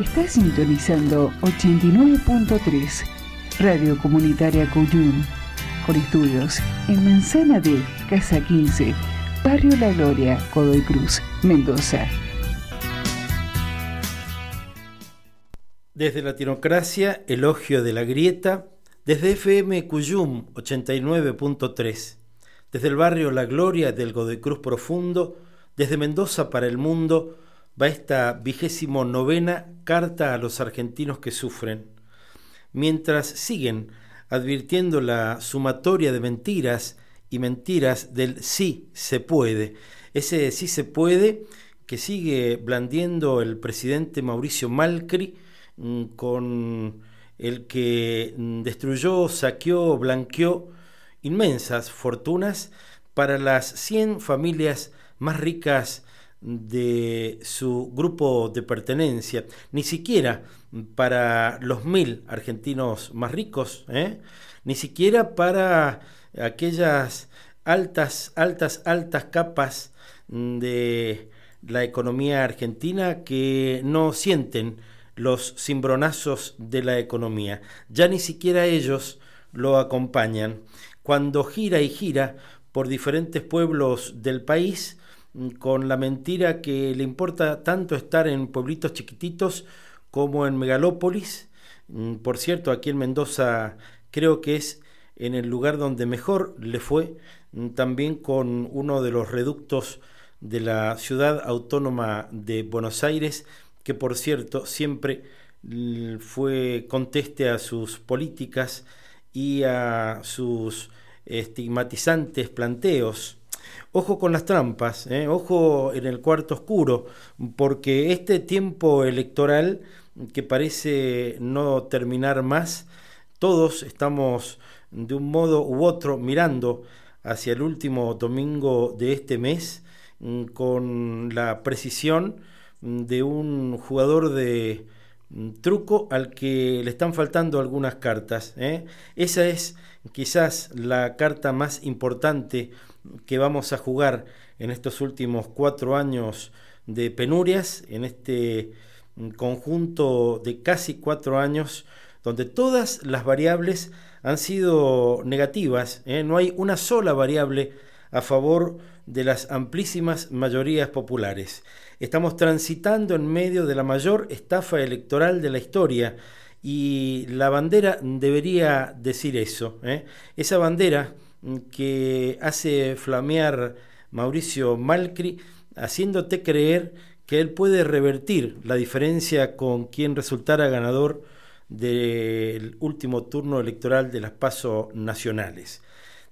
Está sintonizando 89.3 Radio Comunitaria Cuyum, con estudios en Manzana de Casa 15, Barrio La Gloria, Godoy Cruz, Mendoza. Desde Latinocracia, Elogio de la Grieta, desde FM Cuyum 89.3, desde el barrio La Gloria del Godoy Cruz Profundo, desde Mendoza para el mundo, va esta vigésimo novena carta a los argentinos que sufren, mientras siguen advirtiendo la sumatoria de mentiras y mentiras del sí se puede, ese sí se puede que sigue blandiendo el presidente Mauricio Malcri mm, con el que mm, destruyó, saqueó, blanqueó inmensas fortunas para las 100 familias más ricas de su grupo de pertenencia, ni siquiera para los mil argentinos más ricos, ¿eh? ni siquiera para aquellas altas, altas, altas capas de la economía argentina que no sienten los cimbronazos de la economía. Ya ni siquiera ellos lo acompañan. Cuando gira y gira por diferentes pueblos del país, con la mentira que le importa tanto estar en pueblitos chiquititos como en megalópolis. Mm, por cierto, aquí en Mendoza creo que es en el lugar donde mejor le fue, mm, también con uno de los reductos de la ciudad autónoma de Buenos Aires, que por cierto siempre fue conteste a sus políticas y a sus estigmatizantes planteos Ojo con las trampas, ¿eh? ojo en el cuarto oscuro, porque este tiempo electoral que parece no terminar más, todos estamos de un modo u otro mirando hacia el último domingo de este mes mm, con la precisión de un jugador de mm, truco al que le están faltando algunas cartas. ¿eh? Esa es quizás la carta más importante que vamos a jugar en estos últimos cuatro años de penurias, en este conjunto de casi cuatro años donde todas las variables han sido negativas, ¿eh? no hay una sola variable a favor de las amplísimas mayorías populares. Estamos transitando en medio de la mayor estafa electoral de la historia y la bandera debería decir eso. ¿eh? Esa bandera que hace flamear Mauricio Malcri, haciéndote creer que él puede revertir la diferencia con quien resultara ganador del último turno electoral de las pasos nacionales.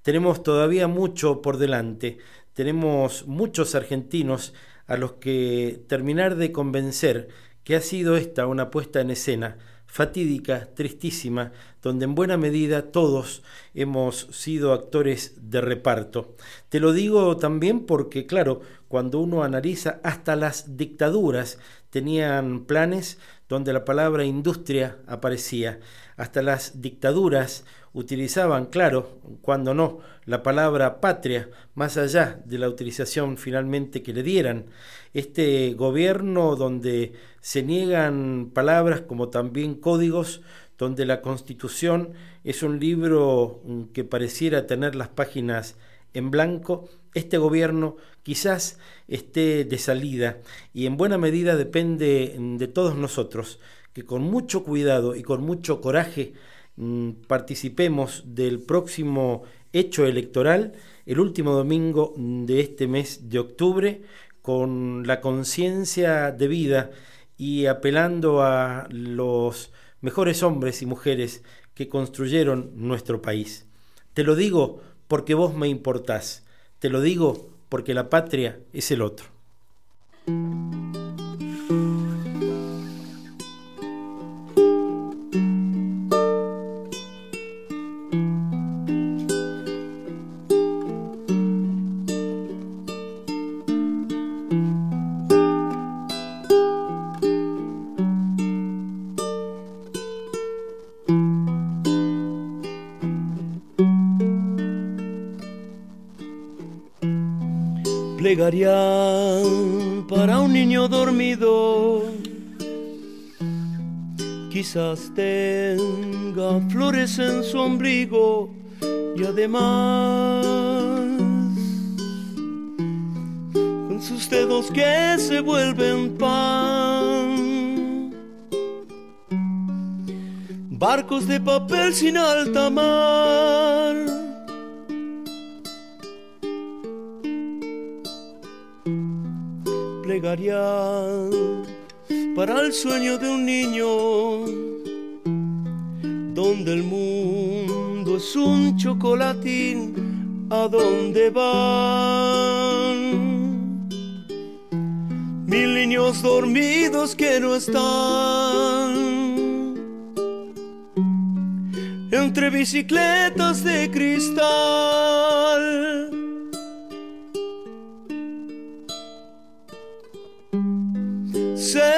Tenemos todavía mucho por delante, tenemos muchos argentinos a los que terminar de convencer que ha sido esta una puesta en escena fatídica, tristísima, donde en buena medida todos hemos sido actores de reparto. Te lo digo también porque, claro, cuando uno analiza, hasta las dictaduras tenían planes donde la palabra industria aparecía. Hasta las dictaduras utilizaban, claro, cuando no, la palabra patria, más allá de la utilización finalmente que le dieran. Este gobierno donde se niegan palabras como también códigos, donde la constitución es un libro mm, que pareciera tener las páginas en blanco, este gobierno quizás esté de salida y en buena medida depende mm, de todos nosotros que con mucho cuidado y con mucho coraje mm, participemos del próximo hecho electoral el último domingo de este mes de octubre con la conciencia de vida y apelando a los mejores hombres y mujeres que construyeron nuestro país. Te lo digo porque vos me importás. Te lo digo porque la patria es el otro. Quizás tenga flores en su ombligo y además con sus dedos que se vuelven pan. Barcos de papel sin alta mar. Plegaría para sueño de un niño donde el mundo es un chocolatín a dónde van mil niños dormidos que no están entre bicicletas de cristal. Niño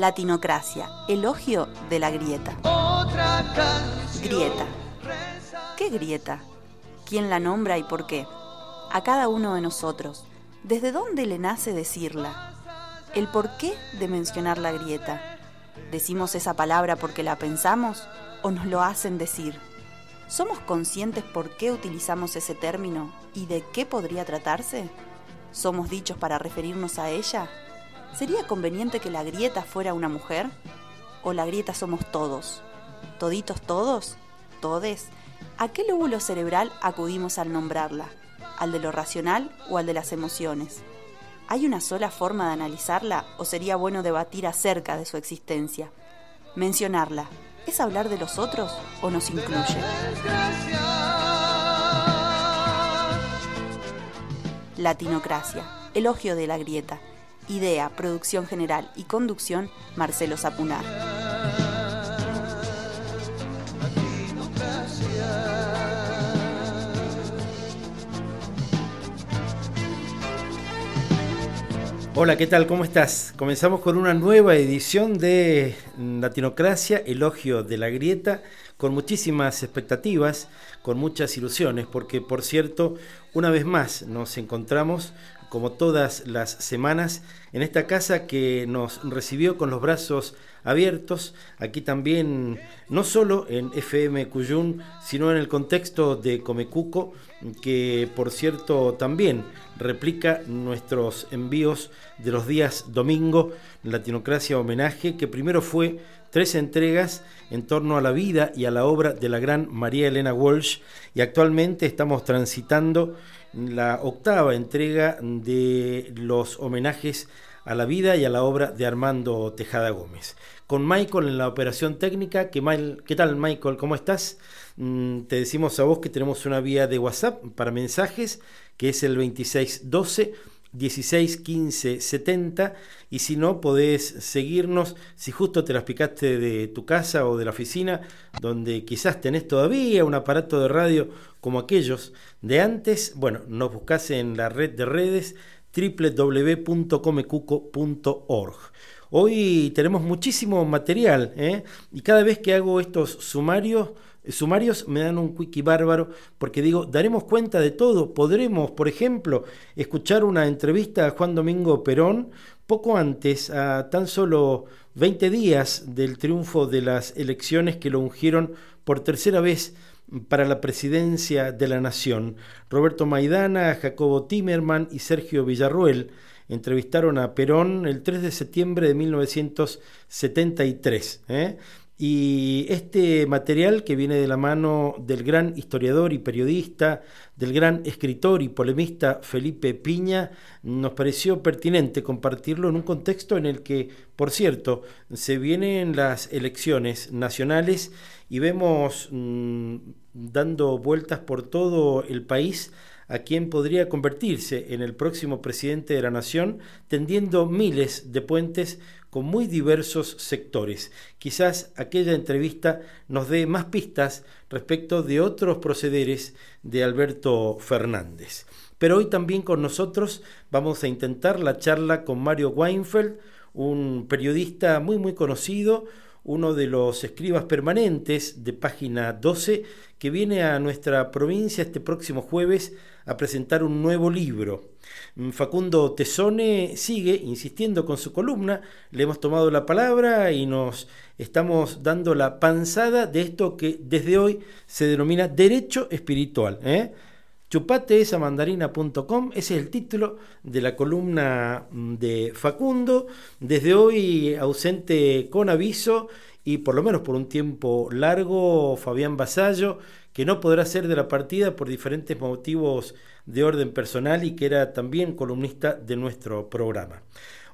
Latinocracia, elogio de la grieta. Grieta. ¿Qué grieta? ¿Quién la nombra y por qué? A cada uno de nosotros. ¿Desde dónde le nace decirla? ¿El por qué de mencionar la grieta? ¿Decimos esa palabra porque la pensamos o nos lo hacen decir? ¿Somos conscientes por qué utilizamos ese término y de qué podría tratarse? ¿Somos dichos para referirnos a ella? ¿Sería conveniente que la grieta fuera una mujer? ¿O la grieta somos todos? ¿Toditos todos? ¿Todes? ¿A qué lóbulo cerebral acudimos al nombrarla? ¿Al de lo racional o al de las emociones? ¿Hay una sola forma de analizarla o sería bueno debatir acerca de su existencia? Mencionarla, ¿es hablar de los otros o nos incluye? Latinocracia, elogio de la grieta Idea, producción general y conducción, Marcelo Zapunar. Hola, ¿qué tal? ¿Cómo estás? Comenzamos con una nueva edición de Latinocracia, Elogio de la Grieta, con muchísimas expectativas, con muchas ilusiones, porque por cierto, una vez más nos encontramos como todas las semanas, en esta casa que nos recibió con los brazos abiertos, aquí también, no solo en FM Cuyún, sino en el contexto de Comecuco, que por cierto también replica nuestros envíos de los días domingo, Latinocracia Homenaje, que primero fue tres entregas en torno a la vida y a la obra de la gran María Elena Walsh, y actualmente estamos transitando la octava entrega de los homenajes a la vida y a la obra de Armando Tejada Gómez. Con Michael en la operación técnica, ¿qué, ¿qué tal Michael? ¿Cómo estás? Mm, te decimos a vos que tenemos una vía de WhatsApp para mensajes, que es el 2612 16 15 70 y si no podés seguirnos. Si justo te las picaste de tu casa o de la oficina donde quizás tenés todavía un aparato de radio como aquellos de antes bueno nos buscás en la red de redes www.comecuco.org hoy tenemos muchísimo material ¿eh? y cada vez que hago estos sumarios sumarios me dan un quickie bárbaro porque digo, daremos cuenta de todo. Podremos, por ejemplo, escuchar una entrevista a Juan Domingo Perón poco antes, a tan solo 20 días del triunfo de las elecciones que lo ungieron por tercera vez para la presidencia de la Nación. Roberto Maidana, Jacobo Timerman y Sergio Villarruel entrevistaron a Perón el 3 de septiembre de 1973. ¿eh? Y este material que viene de la mano del gran historiador y periodista, del gran escritor y polemista Felipe Piña, nos pareció pertinente compartirlo en un contexto en el que, por cierto, se vienen las elecciones nacionales y vemos mm, dando vueltas por todo el país a quien podría convertirse en el próximo presidente de la nación, tendiendo miles de puentes con muy diversos sectores. Quizás aquella entrevista nos dé más pistas respecto de otros procederes de Alberto Fernández. Pero hoy también con nosotros vamos a intentar la charla con Mario Weinfeld, un periodista muy muy conocido, uno de los escribas permanentes de página 12, que viene a nuestra provincia este próximo jueves a presentar un nuevo libro. Mm, Facundo Tesone sigue insistiendo con su columna, le hemos tomado la palabra y nos estamos dando la panzada de esto que desde hoy se denomina derecho espiritual. ¿eh? Chupateesamandarina.com, ese es el título de la columna mm, de Facundo, desde hoy ausente con aviso y por lo menos por un tiempo largo Fabián Basallo, que no podrá ser de la partida por diferentes motivos de orden personal y que era también columnista de nuestro programa.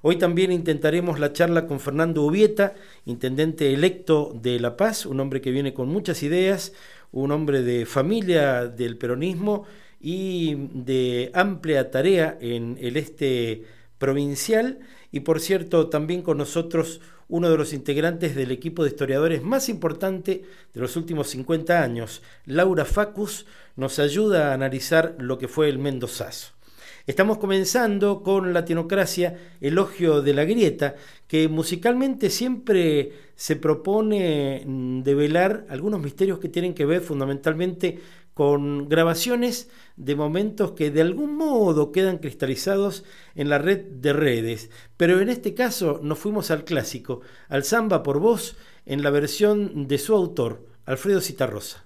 Hoy también intentaremos la charla con Fernando Ubieta, intendente electo de La Paz, un hombre que viene con muchas ideas, un hombre de familia del peronismo y de amplia tarea en el este provincial y por cierto también con nosotros uno de los integrantes del equipo de historiadores más importante de los últimos 50 años, Laura Facus, nos ayuda a analizar lo que fue el Mendozazo. Estamos comenzando con Latinocracia, Elogio de la Grieta, que musicalmente siempre se propone mm, develar algunos misterios que tienen que ver fundamentalmente con grabaciones de momentos que de algún modo quedan cristalizados en la red de redes. Pero en este caso nos fuimos al clásico, al samba por voz, en la versión de su autor, Alfredo Citarrosa.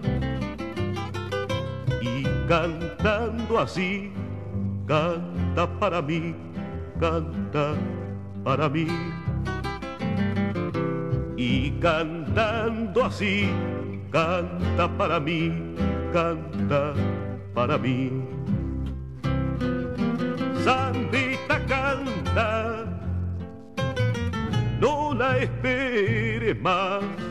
cantando así, canta para mí, canta para mí. Y cantando así, canta para mí, canta para mí. Sandita canta, no la esperes más.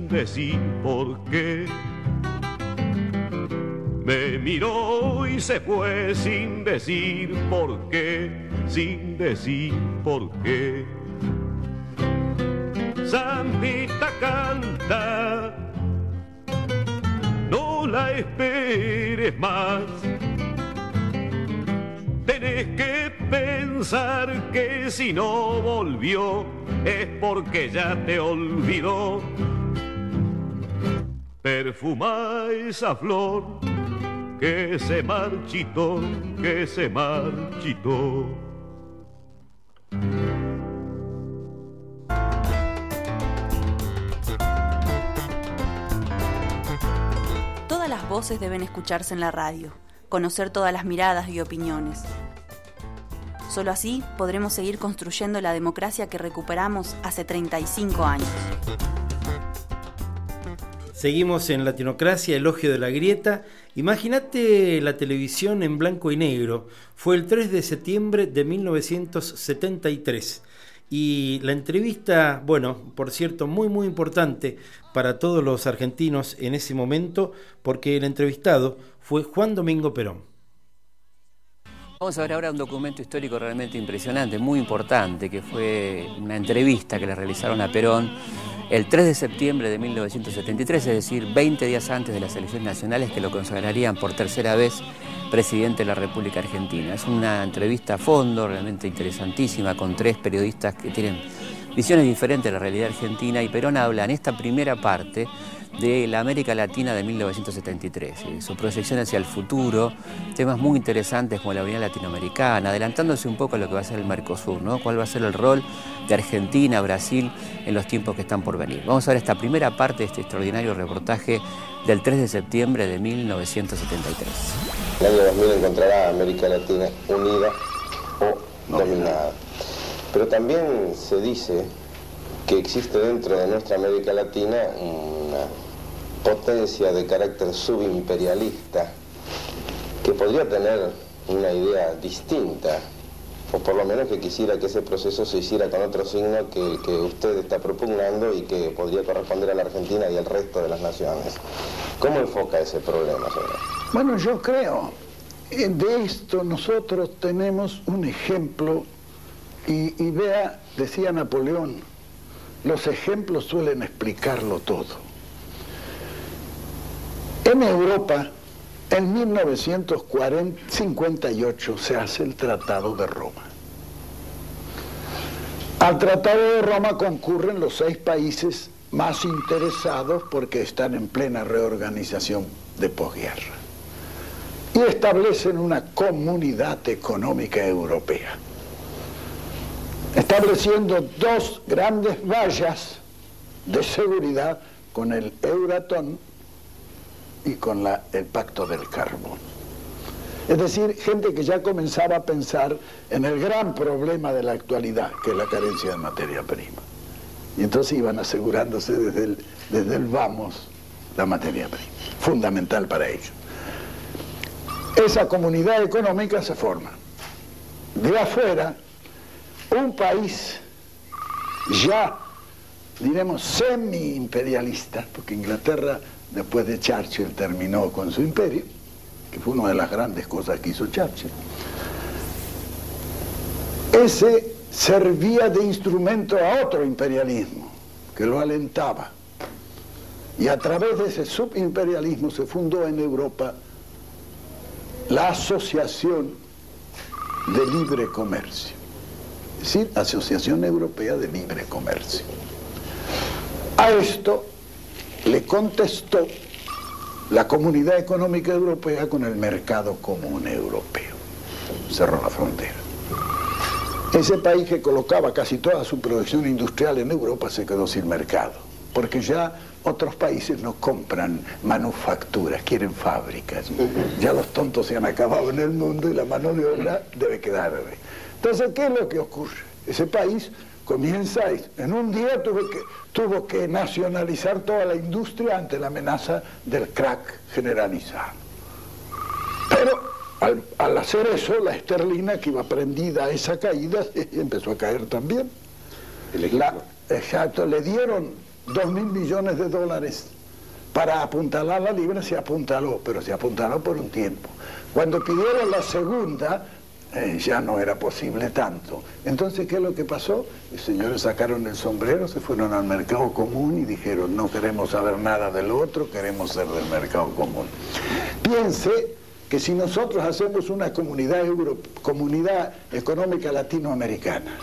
decir por qué. Me miró y se fue sin decir por qué, sin decir por qué. Sandita canta, no la esperes más. Tenés que pensar que si no volvió es porque ya te olvidó. Perfuma esa flor que se marchitó, que se marchitó. Todas las voces deben escucharse en la radio, conocer todas las miradas y opiniones. Solo así podremos seguir construyendo la democracia que recuperamos hace 35 años. Seguimos en Latinocracia, elogio de la grieta. Imagínate la televisión en blanco y negro. Fue el 3 de septiembre de 1973. Y la entrevista, bueno, por cierto, muy muy importante para todos los argentinos en ese momento, porque el entrevistado fue Juan Domingo Perón. Vamos a ver ahora un documento histórico realmente impresionante, muy importante, que fue una entrevista que le realizaron a Perón el 3 de septiembre de 1973, es decir, 20 días antes de las elecciones nacionales que lo consagrarían por tercera vez presidente de la República Argentina. Es una entrevista a fondo, realmente interesantísima, con tres periodistas que tienen visiones diferentes de la realidad argentina y Perón habla en esta primera parte de la América Latina de 1973, eh, su proyección hacia el futuro, temas muy interesantes como la Unidad Latinoamericana, adelantándose un poco a lo que va a ser el Mercosur, ¿no? cuál va a ser el rol de Argentina, Brasil en los tiempos que están por venir. Vamos a ver esta primera parte de este extraordinario reportaje del 3 de septiembre de 1973. En el año 2000 encontrará a América Latina unida o dominada. Pero también se dice que existe dentro de nuestra América Latina una potencia de carácter subimperialista que podría tener una idea distinta, o por lo menos que quisiera que ese proceso se hiciera con otro signo que el que usted está propugnando y que podría corresponder a la Argentina y al resto de las naciones. ¿Cómo enfoca ese problema, señor? Bueno, yo creo, eh, de esto nosotros tenemos un ejemplo y, y vea, decía Napoleón, los ejemplos suelen explicarlo todo. En Europa, en 1958 se hace el Tratado de Roma. Al Tratado de Roma concurren los seis países más interesados porque están en plena reorganización de posguerra. Y establecen una comunidad económica europea. estableciendo dos grandes vallas de seguridad con el Euratom y con el Pacto del Carbón. Es decir, gente que ya comenzaba a pensar en el gran problema de la actualidad, que es la carencia de materia prima. Y entonces iban asegurándose desde el, desde el vamos la materia prima, fundamental para ellos. Esa comunidad económica se forma. De afuera, un país ya, diremos, semi-imperialista, porque Inglaterra, después de Churchill, terminó con su imperio, que fue una de las grandes cosas que hizo Churchill. Ese servía de instrumento a otro imperialismo, que lo alentaba. Y a través de ese subimperialismo se fundó en Europa la Asociación de Libre Comercio, es decir, Asociación Europea de Libre Comercio. A esto le contestó la Comunidad Económica Europea con el Mercado Común Europeo. Cerró la frontera. Ese país que colocaba casi toda su producción industrial en Europa se quedó sin mercado, porque ya otros países no compran manufacturas, quieren fábricas. Ya los tontos se han acabado en el mundo y la mano de obra debe quedar. Entonces, ¿qué es lo que ocurre? Ese país comienza, en un día tuvo que, tuvo que nacionalizar toda la industria ante la amenaza del crack generalizado. Pero al, hacer eso, la esterlina que iba prendida a esa caída empezó a caer también. exacto, le dieron dos mil millones de dólares para apuntalar la libra, se apuntaló, pero se apuntaló por un tiempo. Cuando pidieron la segunda, eh, ya no era posible tanto. Entonces, ¿qué es lo que pasó? Los señores sacaron el sombrero, se fueron al mercado común y dijeron, no queremos saber nada del otro, queremos ser del mercado común. Piense que si nosotros hacemos una comunidad, comunidad económica latinoamericana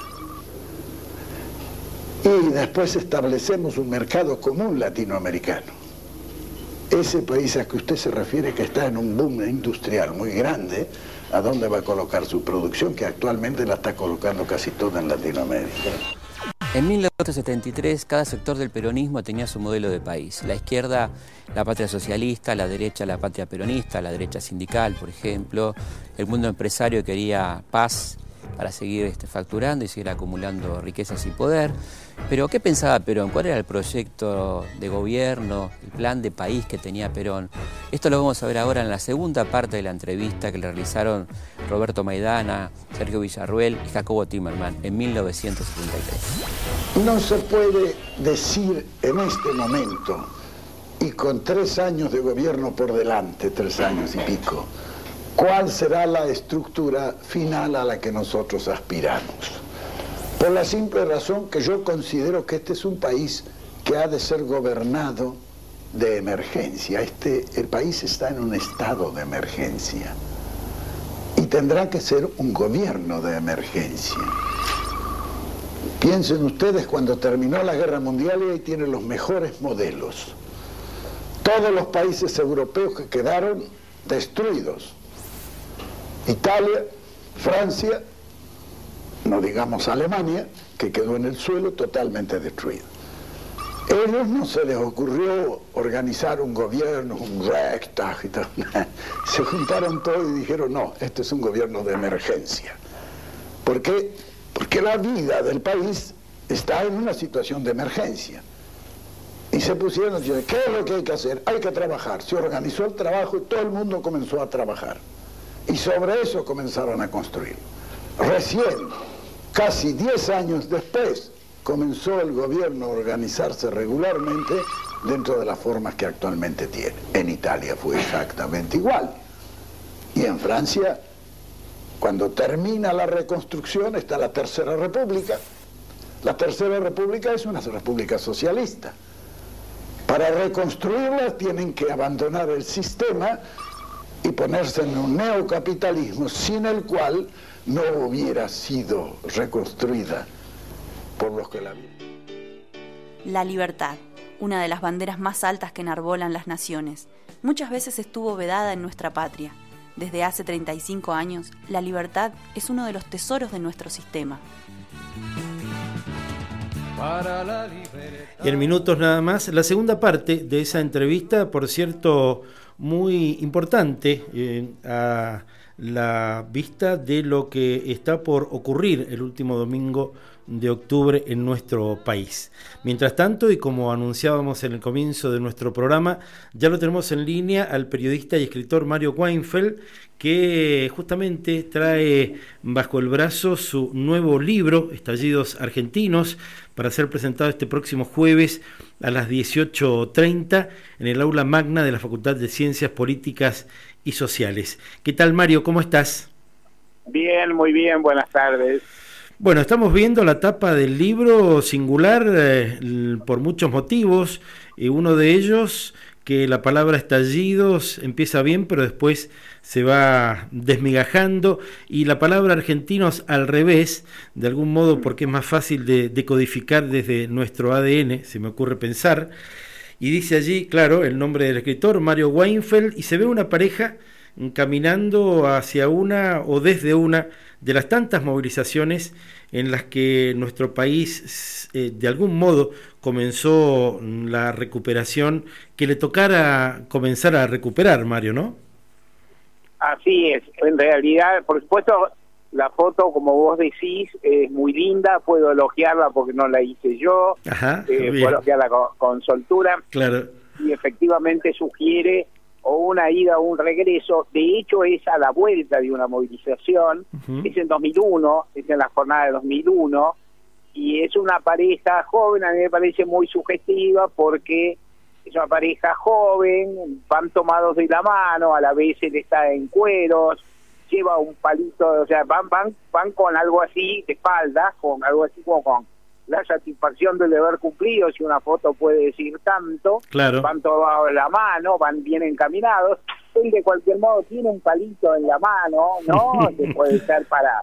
y después establecemos un mercado común latinoamericano, ese país a que usted se refiere que está en un boom industrial muy grande, ¿a dónde va a colocar su producción? Que actualmente la está colocando casi toda en Latinoamérica. En 1973 cada sector del peronismo tenía su modelo de país. La izquierda, la patria socialista, la derecha, la patria peronista, la derecha sindical, por ejemplo. El mundo empresario quería paz para seguir este, facturando y seguir acumulando riquezas y poder. Pero ¿qué pensaba Perón? ¿Cuál era el proyecto de gobierno, el plan de país que tenía Perón? Esto lo vamos a ver ahora en la segunda parte de la entrevista que le realizaron Roberto Maidana, Sergio Villarruel y Jacobo Timerman en 1973. No se puede decir en este momento, y con tres años de gobierno por delante, tres años y pico, cuál será la estructura final a la que nosotros aspiramos. Por la simple razón que yo considero que este es un país que ha de ser gobernado de emergencia. Este, el país está en un estado de emergencia y tendrá que ser un gobierno de emergencia. Piensen ustedes cuando terminó la guerra mundial y ahí tienen los mejores modelos. Todos los países europeos que quedaron destruidos Italia, Francia, no digamos Alemania, que quedó en el suelo totalmente destruido. Ellos no se les ocurrió organizar un gobierno, un Reichstag y tal. Se juntaron todos y dijeron, no, este es un gobierno de emergencia. ¿Por qué? Porque la vida del país está en una situación de emergencia. Y se pusieron a ¿qué es lo que hay que hacer? Hay que trabajar. Se organizó el trabajo y todo el mundo comenzó a trabajar. Y sobre eso comenzaron a construir. Recién, casi 10 años después, comenzó el gobierno a organizarse regularmente dentro de las formas que actualmente tiene. En Italia fue exactamente igual. Y en Francia, cuando termina la reconstrucción, está la Tercera República. La Tercera República es una república socialista. Para reconstruirla tienen que abandonar el sistema y ponerse en un neocapitalismo sin el cual no hubiera sido reconstruida por los que la La libertad, una de las banderas más altas que enarbolan las naciones, muchas veces estuvo vedada en nuestra patria. Desde hace 35 años, la libertad es uno de los tesoros de nuestro sistema. Y en minutos nada más, la segunda parte de esa entrevista, por cierto, muy importante eh, a la vista de lo que está por ocurrir el último domingo de octubre en nuestro país. Mientras tanto, y como anunciábamos en el comienzo de nuestro programa, ya lo tenemos en línea al periodista y escritor Mario Weinfeld, que justamente trae bajo el brazo su nuevo libro, Estallidos Argentinos, para ser presentado este próximo jueves a las 18.30 en el aula magna de la Facultad de Ciencias Políticas Sociales. ¿Qué tal Mario? ¿Cómo estás? Bien, muy bien, buenas tardes. Bueno, estamos viendo la tapa del libro singular eh, por muchos motivos, y uno de ellos que la palabra estallidos empieza bien, pero después se va desmigajando, y la palabra argentinos al revés, de algún modo porque es más fácil de decodificar desde nuestro ADN, se me ocurre pensar, y dice allí, claro, el nombre del escritor, Mario Weinfeld, y se ve una pareja caminando hacia una o desde una de las tantas movilizaciones en las que nuestro país eh, de algún modo comenzó la recuperación que le tocara comenzar a recuperar, Mario, ¿no? Así es, en realidad, por supuesto, la foto, como vos decís, es muy linda, puedo elogiarla porque no la hice yo, Ajá, eh, puedo elogiarla con, con soltura, claro. y efectivamente sugiere o una ida o un regreso, de hecho es a la vuelta de una movilización, es en 2001, es en la jornada de 2001, y es una pareja joven, a mí me parece muy sugestiva porque es una pareja joven, van tomados de la mano, a la vez él está en cueros, lleva un palito, o sea, van, van, van con algo así de espalda, con algo así como con la satisfacción del deber cumplido, si una foto puede decir tanto, Claro. van todos la mano, van bien encaminados, él de cualquier modo tiene un palito en la mano, ¿no? que puede ser para,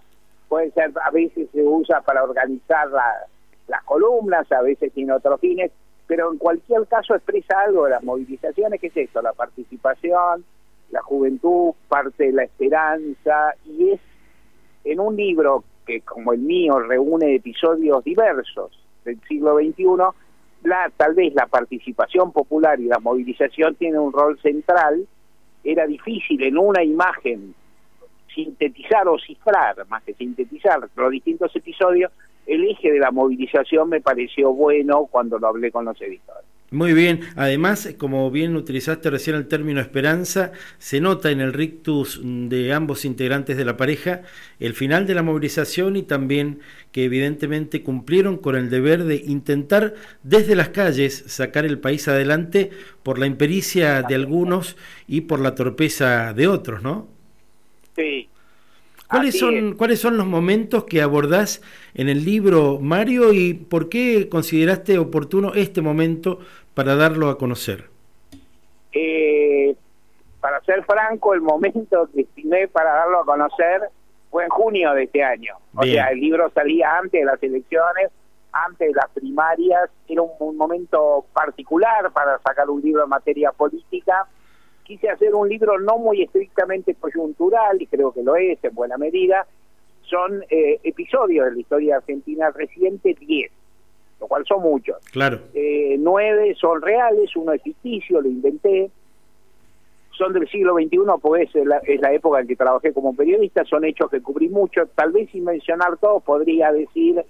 puede ser, a veces se usa para organizar la- las columnas, a veces tiene otros fines, pero en cualquier caso expresa algo de las movilizaciones, que es esto, la participación, la juventud, parte de la esperanza, y es en un libro que como el mío reúne episodios diversos del siglo XXI, la, tal vez la participación popular y la movilización tienen un rol central, era difícil en una imagen sintetizar o cifrar, más que sintetizar los distintos episodios, el eje de la movilización me pareció bueno cuando lo hablé con los editores. Muy bien, además, como bien utilizaste recién el término esperanza, se nota en el rictus de ambos integrantes de la pareja el final de la movilización y también que evidentemente cumplieron con el deber de intentar desde las calles sacar el país adelante por la impericia de algunos y por la torpeza de otros, ¿no? Sí. ¿Cuáles son, es. ¿Cuáles son los momentos que abordás en el libro, Mario, y por qué consideraste oportuno este momento para darlo a conocer? Eh, para ser franco, el momento que estimé para darlo a conocer fue en junio de este año. O Bien. sea, el libro salía antes de las elecciones, antes de las primarias. Era un, un momento particular para sacar un libro en materia política. Quise hacer un libro no muy estrictamente coyuntural, y creo que lo es en buena medida. Son eh, episodios de la historia argentina reciente, 10, lo cual son muchos Claro, eh, nueve son reales, uno es ficticio, lo inventé. Son del siglo XXI, pues es la, es la época en que trabajé como periodista, son hechos que cubrí mucho. Tal vez sin mencionar todos, podría decir,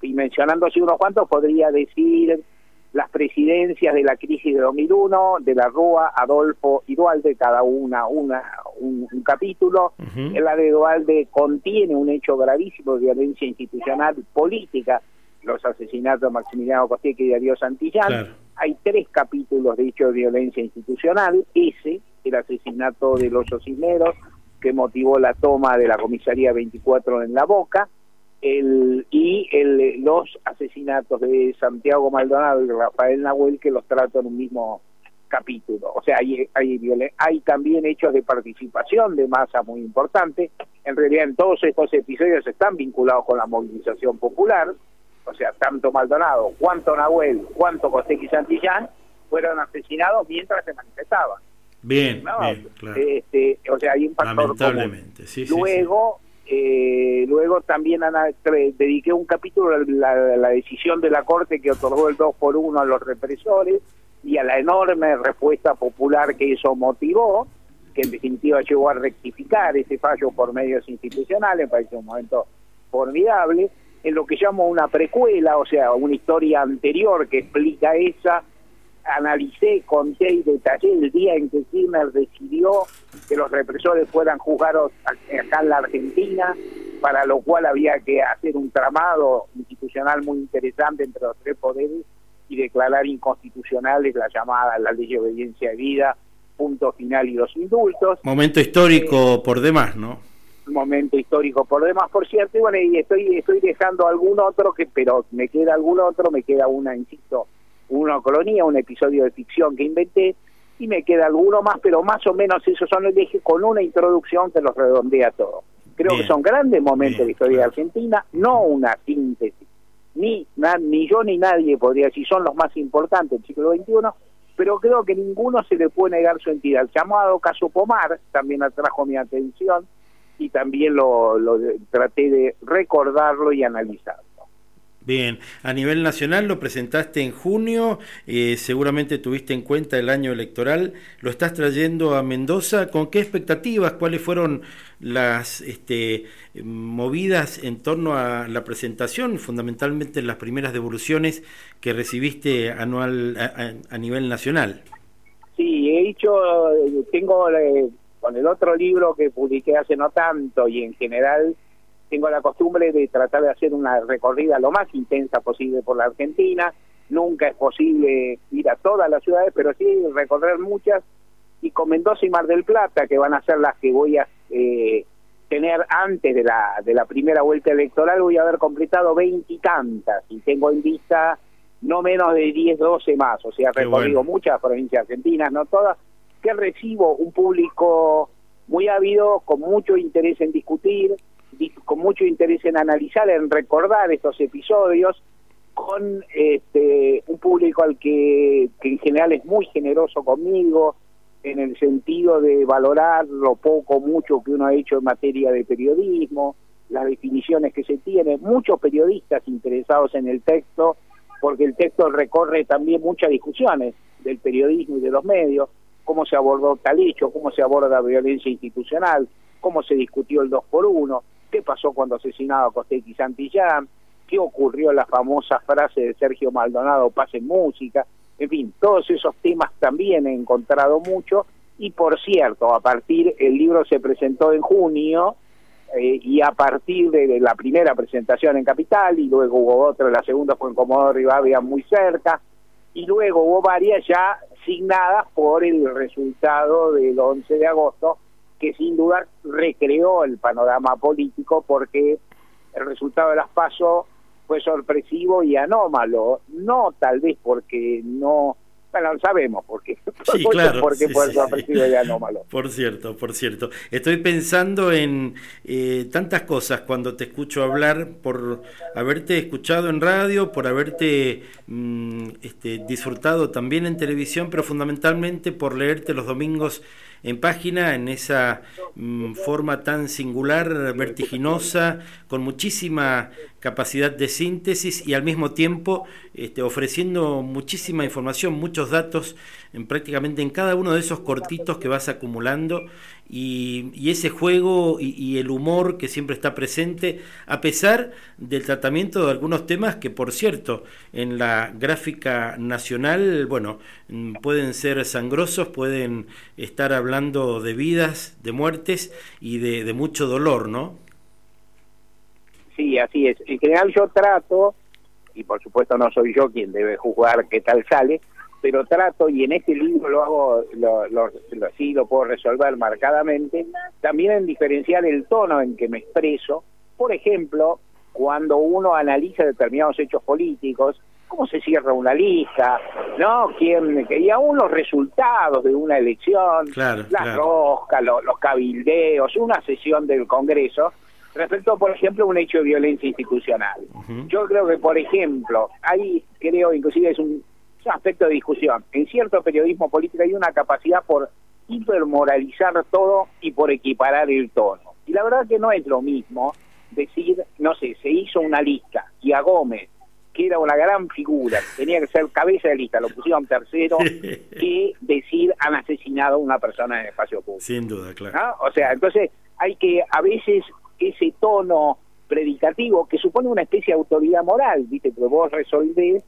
y mencionando así unos cuantos, podría decir las presidencias de la crisis de 2001, de la Rúa, Adolfo y Dualde, cada una, una un, un capítulo. Ujú. La de Dualde contiene un hecho gravísimo de violencia institucional política, los asesinatos de Maximiliano Costeque y Darío Santillán. Claro. Hay tres capítulos de hecho de violencia institucional, ese, el asesinato de los Cisneros, que motivó la toma de la comisaría 24 en La Boca, el, y el, los asesinatos de Santiago Maldonado y Rafael Nahuel, que los trato en un mismo capítulo. O sea, hay, hay, hay también hechos de participación de masa muy importante. En realidad, en todos estos episodios están vinculados con la movilización popular. O sea, tanto Maldonado, cuanto Nahuel, cuanto Costequi Santillán fueron asesinados mientras se manifestaban. bien, ¿no? bien, claro. Este, o sea, hay un factor común. Lamentablemente, sí, sí, Luego, Eh, luego también dediqué un capítulo a la, decisión de la Corte que otorgó el 2 por 1 a los represores y a la enorme respuesta popular que eso motivó, que en definitiva llegó a rectificar ese fallo por medios institucionales, parece un momento formidable, en lo que llamo una precuela, o sea, una historia anterior que explica esa, analicé, conté y detallé el día en que Kirchner decidió que los represores fueran juzgados acá en la Argentina, para lo cual había que hacer un tramado institucional muy interesante entre los tres poderes y declarar inconstitucionales la llamada la ley de obediencia de vida, punto final y los indultos. Momento histórico eh, por demás, ¿no? Momento histórico por demás, por cierto, y bueno, y estoy, estoy dejando algún otro, que pero me queda algún otro, me queda una, insisto, una colonia, un episodio de ficción que inventé, y me queda alguno más, pero más o menos esos son el eje con una introducción que los redondea todo. Creo que son grandes momentos de la historia de Argentina, no una síntesis. Ni, ni yo ni nadie podría decir son los más importantes del siglo XXI, pero creo que ninguno se le puede negar su entidad. El llamado caso Pomar también atrajo mi atención y también lo, lo traté de recordarlo y analizarlo. Bien, a nivel nacional lo presentaste en junio, eh, seguramente tuviste en cuenta el año electoral, lo estás trayendo a Mendoza, ¿con qué expectativas? ¿Cuáles fueron las este, movidas en torno a la presentación, fundamentalmente las primeras devoluciones que recibiste anual a, nivel nacional? Sí, he hecho, tengo eh, con el otro libro que publiqué hace no tanto y en general tengo la costumbre de tratar de hacer una recorrida lo más intensa posible por la Argentina. Nunca es posible ir a todas las ciudades, pero sí recorrer muchas. Y con Mendoza y Mar del Plata, que van a ser las que voy a eh, tener antes de la, de la primera vuelta electoral, voy a haber completado veintitantas y tengo en vista no menos de 10, 12 más. O sea, recorrido muchas provincias argentinas, no todas, que recibo un público muy ávido, con mucho interés en discutir, con mucho interés en analizar, en recordar estos episodios, con este, un público al que, en general es muy generoso conmigo, en el sentido de valorar lo poco, mucho que uno ha hecho en materia de periodismo, las definiciones que se tienen, muchos periodistas interesados en el texto, porque el texto recorre también muchas discusiones del periodismo y de los medios, cómo se abordó tal hecho, cómo se aborda violencia institucional, cómo se discutió el 2 por 1 qué pasó cuando asesinaba a Costequi Santillán, qué ocurrió la famosa frase de Sergio Maldonado, pase música, en fin, todos esos temas también he encontrado mucho. Y por cierto, a partir, el libro se presentó en junio eh, y a partir de la primera presentación en Capital y luego hubo otra, la segunda fue en Comodoro Rivadavia muy cerca y luego hubo varias ya signadas por el resultado del 11 de agosto que sin duda recreó el panorama político porque el resultado de las PASO fue sorpresivo y anómalo, no tal vez porque no bueno, sabemos por qué. Sí, claro. Porque fue sorpresivo y anómalo. Por cierto, por cierto. Estoy pensando en eh, tantas cosas cuando te escucho hablar, por haberte escuchado en radio, por haberte mm, este, disfrutado también en televisión, pero fundamentalmente por leerte los domingos en página, en esa mm, forma tan singular, vertiginosa, con muchísima capacidad de síntesis y al mismo tiempo este, ofreciendo muchísima información, muchos datos en prácticamente en cada uno de esos cortitos que vas acumulando y, ese juego y, el humor que siempre está presente, a pesar del tratamiento de algunos temas que, por cierto, en la gráfica nacional, bueno, mm, pueden ser sangrosos, pueden estar hablando de vidas, de muertes y de, de mucho dolor, ¿no? Sí, así es. En general yo trato, y por supuesto no soy yo quien debe juzgar qué tal sale, pero trato, y en este libro lo hago, lo, lo, sí lo puedo resolver marcadamente, también en diferenciar el tono en que me expreso. Por ejemplo, cuando uno analiza determinados hechos políticos, cómo se cierra una lista, ¿no? ¿Quién, y aún los resultados de una elección, claro, las roscas, los, cabildeos, una sesión del Congreso, respecto, por ejemplo, a un hecho de violencia institucional. Yo creo que, por ejemplo, ahí creo, inclusive es un aspecto de discusión. En cierto periodismo político hay una capacidad por hipermoralizar todo y por equiparar el tono. Y Y la verdad que no es lo mismo decir, no sé, se hizo una lista y a Gómez, que era una gran figura, tenía que ser cabeza de lista, lo pusieron tercero, que decir han asesinado a una persona en el espacio público. Sin duda, claro. O sea, entonces hay que a veces ese tono predicativo que supone una especie de autoridad moral, ¿viste? Porque vos resolvés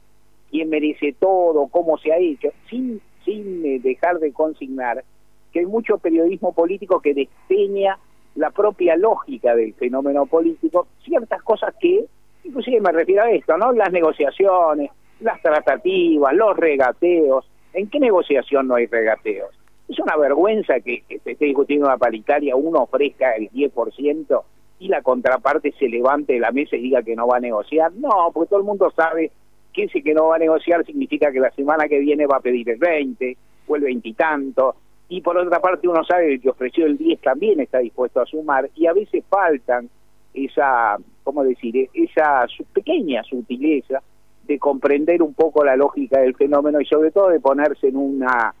quién merece todo, cómo se ha hecho, sin, sin eh, dejar de consignar que hay mucho periodismo político que despeña la propia lógica del fenómeno político, ciertas cosas que, inclusive me refiero a esto, ¿no? Las negociaciones, las tratativas, los regateos. ¿En qué negociación no hay regateos? Es una vergüenza que, se esté discutiendo una paritaria, uno ofrezca el 10% y la contraparte se levante de la mesa y diga que no va a negociar. No, porque todo el mundo sabe que ese que no va a negociar significa que la semana que viene va a pedir el 20 o el 20 y tanto. Y por otra parte uno sabe que ofreció el 10 también está dispuesto a sumar y a veces faltan esa, ¿cómo decir?, esa pequeña sutileza de comprender un poco la lógica del fenómeno y sobre todo de ponerse en una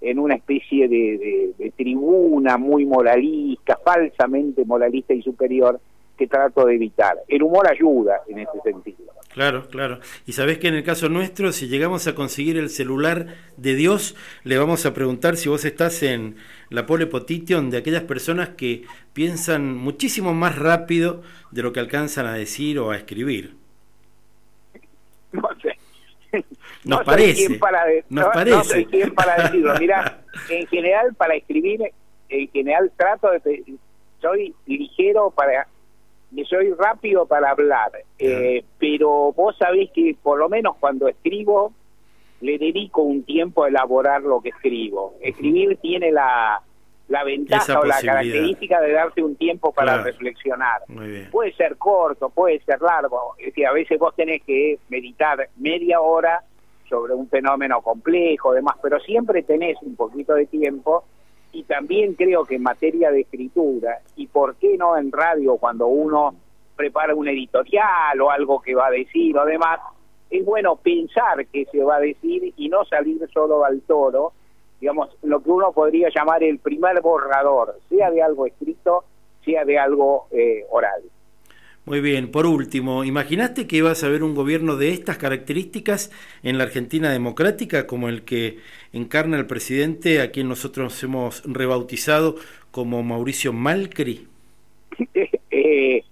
en una especie de, tribuna muy moralista, falsamente moralista y superior, que trato de evitar. El humor ayuda en ese sentido. Claro, claro. Y sabes que en el caso nuestro, si llegamos a conseguir el celular de Dios, le vamos a preguntar si vos estás en la pole position de aquellas personas que piensan muchísimo más rápido de lo que alcanzan a decir o a escribir. No sé. Nos parece. para nos parece. No soy quién para decirlo. Mira, en general, para escribir, en general trato de. Soy ligero para que soy rápido para hablar, eh, pero vos sabés que por lo menos cuando escribo le dedico un tiempo a elaborar lo que escribo. Escribir tiene la, la ventaja o la característica de darte un tiempo para reflexionar. Puede ser corto, puede ser largo. Es decir, a veces vos tenés que meditar media hora sobre un fenómeno complejo, demás, pero siempre tenés un poquito de tiempo y también creo que en materia de escritura, y por qué no en radio cuando uno prepara un editorial o algo que va a decir o demás, es bueno pensar qué se va a decir y no salir solo al toro, digamos, lo que uno podría llamar el primer borrador, sea de algo escrito, sea de algo eh, oral. Muy bien, por último, ¿imaginaste que ibas a ver un gobierno de estas características en la Argentina democrática como el que encarna el presidente a quien nosotros hemos rebautizado como Mauricio Malcri? Eh,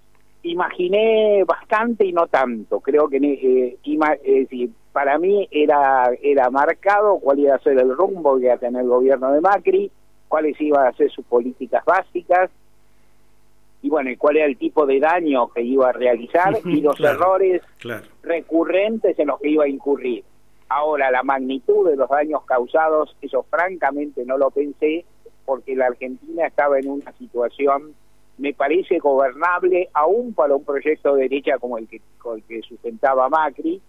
imaginé bastante y no tanto. Creo que eh, para mí era, era marcado cuál iba a ser el rumbo que iba a tener el gobierno de Macri, cuáles iban a ser sus políticas básicas y bueno, y cuál era el tipo de daño que iba a realizar y los errores recurrentes en los que iba a incurrir. Ahora, la magnitud de los daños causados, eso francamente no lo pensé, porque la Argentina estaba en una situación, me parece, gobernable, aún para un proyecto de derecha como el que, el que sustentaba Macri,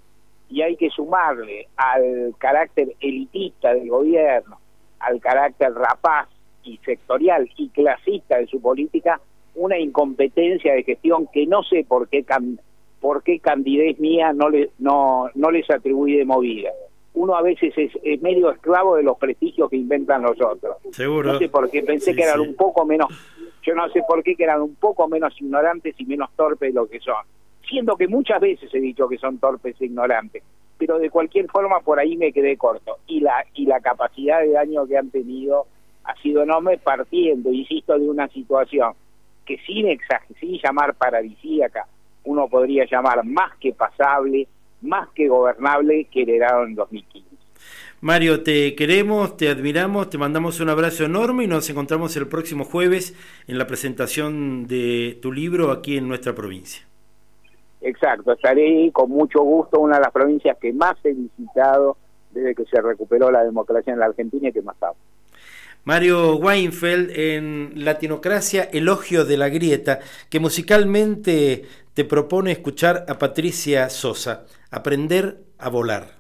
y hay que sumarle al carácter elitista del gobierno, al carácter rapaz y sectorial y clasista de su política, una incompetencia de gestión que no sé por qué por qué candidez mía no le, no no les atribuí de movida. Uno a veces es, medio esclavo de los prestigios que inventan los otros. Seguro. No sé por qué pensé que eran un poco menos, yo no sé por qué que eran un poco menos ignorantes y menos torpes de lo que son. Siendo que muchas veces he dicho que son torpes e ignorantes, pero de cualquier forma por ahí me quedé corto. Y la, y la capacidad de daño que han tenido ha sido enorme partiendo, insisto, de una situación que sin, sin llamar paradisíaca, uno podría llamar más que pasable, más que gobernable que heredaron en 2015. Mario, te queremos, te admiramos, te mandamos un abrazo enorme y nos encontramos el próximo jueves en la presentación de tu libro aquí en nuestra provincia. Exacto, estaré con mucho gusto, una de las provincias que más he visitado desde que se recuperó la democracia en la Argentina y que más amo. Mario Weinfeld en Latinocracia, Elogio de la Grieta, que musicalmente te propone escuchar a Patricia Sosa, Aprender a volar.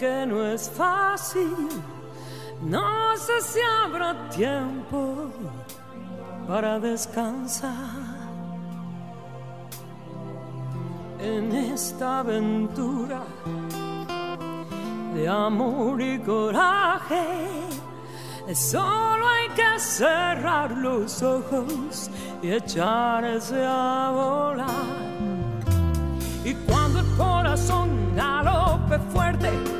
Que no es fácil. No sé si habrá tiempo para descansar en esta aventura de amor y coraje. Solo hay que cerrar los ojos y echarse a volar. Y cuando el corazón galope fuerte,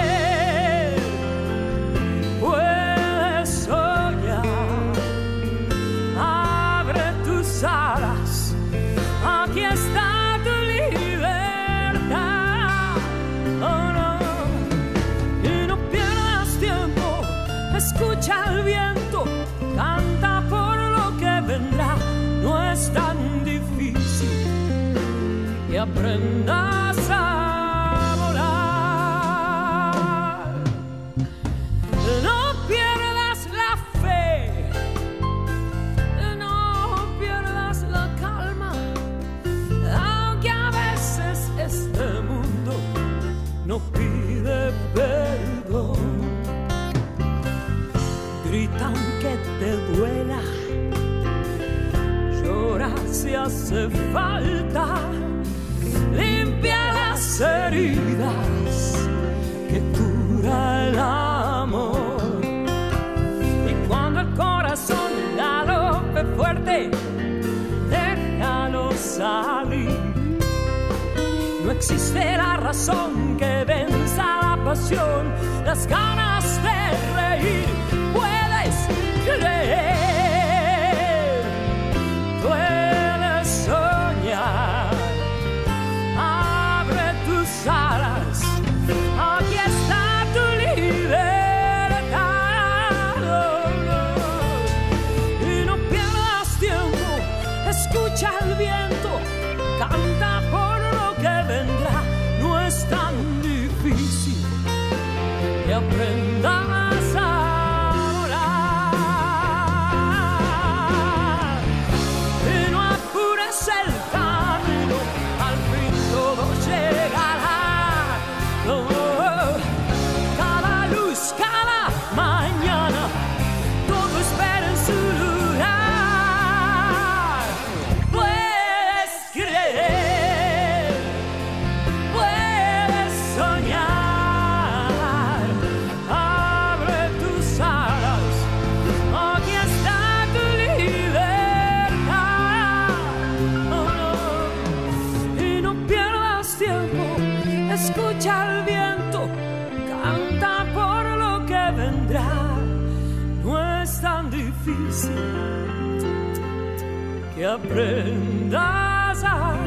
aprendas a volar. No pierdas la fe, no pierdas la calma, aunque a veces este mundo no pide perdón. Grita aunque te duela, llora si hace falta, heridas que cura el amor. Y cuando el corazón galope fuerte, déjalo salir. No existe la razón que venza la pasión, las ganas de reír. Aprendas a.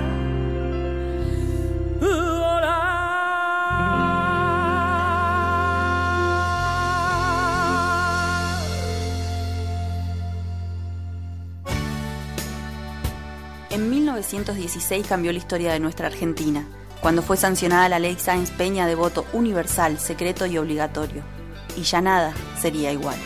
En 1916 cambió la historia de nuestra Argentina, cuando fue sancionada la ley Sáenz Peña de voto universal, secreto y obligatorio. Y ya nada sería igual.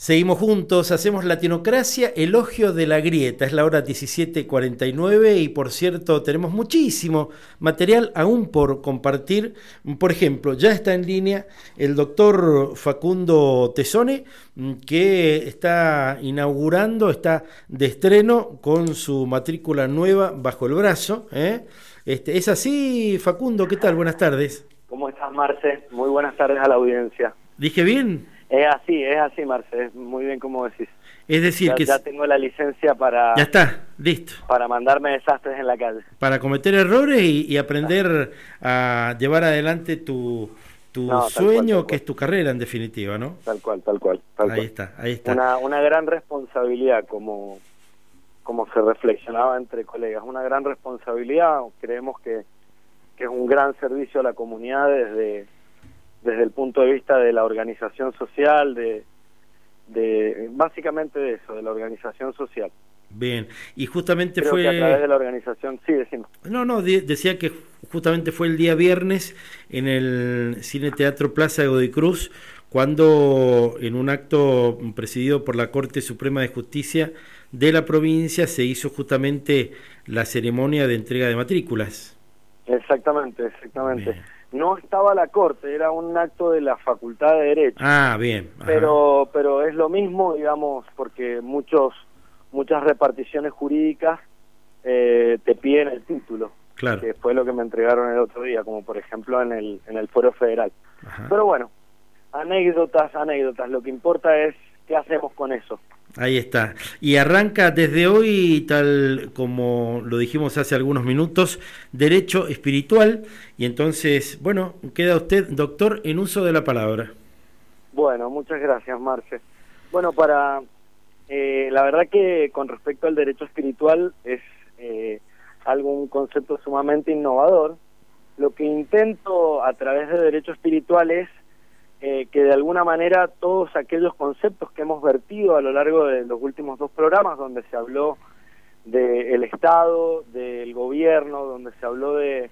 Seguimos juntos, hacemos Latinocracia, elogio de la grieta. Es la hora 17:49 y por cierto tenemos muchísimo material aún por compartir. Por ejemplo, ya está en línea el doctor Facundo Tesone mm, que está inaugurando, está de estreno con su matrícula nueva bajo el brazo. ¿eh? Este, ¿Es así, Facundo? ¿Qué tal? Buenas tardes. ¿Cómo estás, Marce? Muy buenas tardes a la audiencia. ¿Dije bien? Es así, es así, Marce, es muy bien como decís. Es decir, ya, que ya tengo la licencia para, ya está, listo. para mandarme desastres en la calle. Para cometer errores y, y aprender a llevar adelante tu, tu No, tal sueño, cual, que es tu carrera en definitiva, ¿no? Tal cual, tal cual. Tal Ahí cual. está, ahí está. Una, una gran responsabilidad, como, como se reflexionaba entre colegas, una gran responsabilidad. Creemos que, que es un gran servicio a la comunidad desde, desde el punto de vista de la organización social, de, de básicamente de eso, de la organización social. Bien, y justamente Creo fue... que a través de la organización, sí, decimos. No, no, de- decía que justamente fue el día viernes en el Cine Teatro Plaza de Godoy Cruz, cuando en un acto presidido por la Corte Suprema de Justicia de la provincia se hizo justamente la ceremonia de entrega de matrículas. Exactamente, exactamente. No estaba la corte, era un acto de la Facultad de Derecho. Ah, bien. ajá. pero pero es lo mismo digamos porque muchos muchas reparticiones jurídicas eh, te piden el título Claro. que fue lo que me entregaron el otro día como por ejemplo en el en el fuero federal Ajá. pero bueno anécdotas anécdotas lo que importa es qué hacemos con eso Ahí está. Y arranca desde hoy, tal como lo dijimos hace algunos minutos, derecho espiritual. Y entonces, bueno, queda usted, doctor, en uso de la palabra. Bueno, muchas gracias, Marce. Bueno, para eh, la verdad que con respecto al derecho espiritual es eh, algo concepto sumamente innovador. Lo que intento a través de derecho espiritual es eh, que de alguna manera todos aquellos conceptos que hemos vertido a lo largo de los últimos dos programas, donde se habló del Estado, del gobierno, donde se habló de,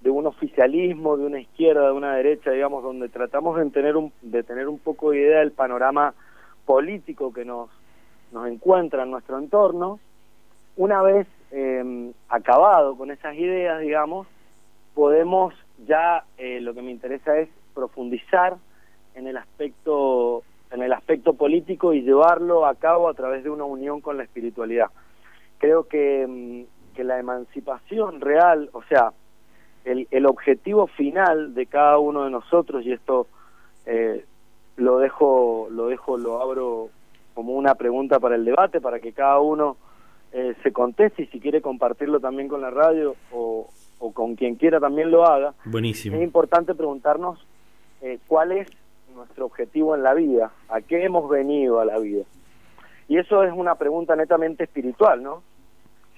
de un oficialismo, de una izquierda, de una derecha, digamos, donde tratamos de tener un, de tener un poco de idea del panorama político que nos, nos encuentra en nuestro entorno. Una vez eh, acabado con esas ideas, digamos, podemos ya, eh, lo que me interesa es profundizar en el aspecto en el aspecto político y llevarlo a cabo a través de una unión con la espiritualidad. Creo que, mm, que la emancipación real, o sea, el, el objetivo final de cada uno de nosotros, y esto eh, lo dejo, lo dejo, lo abro como una pregunta para el debate, para que cada uno eh, se conteste y si quiere compartirlo también con la radio o, o con quien quiera también lo haga. Buenísimo. Es importante preguntarnos eh, cuál es nuestro objetivo en la vida, a qué hemos venido a la vida. Y eso es una pregunta netamente espiritual, ¿no?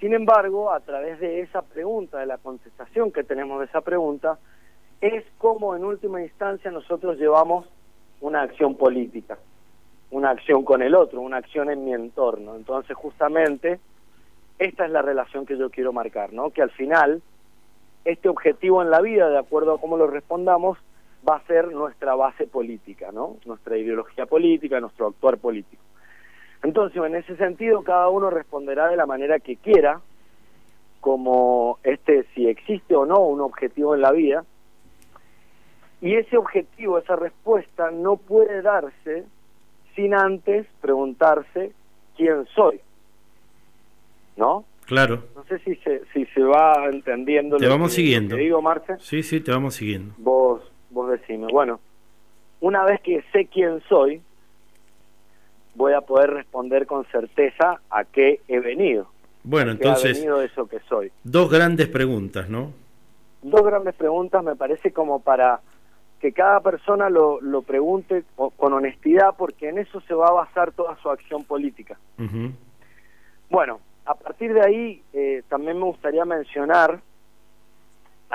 Sin embargo, a través de esa pregunta, de la contestación que tenemos de esa pregunta, es como en última instancia nosotros llevamos una acción política, una acción con el otro, una acción en mi entorno. Entonces, justamente, esta es la relación que yo quiero marcar, ¿no? Que al final, este objetivo en la vida, de acuerdo a cómo lo respondamos, va a ser nuestra base política, ¿no? Nuestra ideología política, nuestro actuar político. Entonces, en ese sentido, cada uno responderá de la manera que quiera, como este, si existe o no un objetivo en la vida, y ese objetivo, esa respuesta, no puede darse sin antes preguntarse quién soy, ¿no? Claro. No sé si se, si se va entendiendo Te lo vamos que- siguiendo. que digo, Marce. Sí, sí, te vamos siguiendo. Vos, vos decime. Bueno, una vez que sé quién soy, voy a poder responder con certeza a qué he venido. Bueno, ha entonces, venido eso que soy. dos grandes preguntas, ¿no? Dos grandes preguntas me parece como para que cada persona lo, lo pregunte con honestidad porque en eso se va a basar toda su acción política. Bueno, a partir de ahí eh, también me gustaría mencionar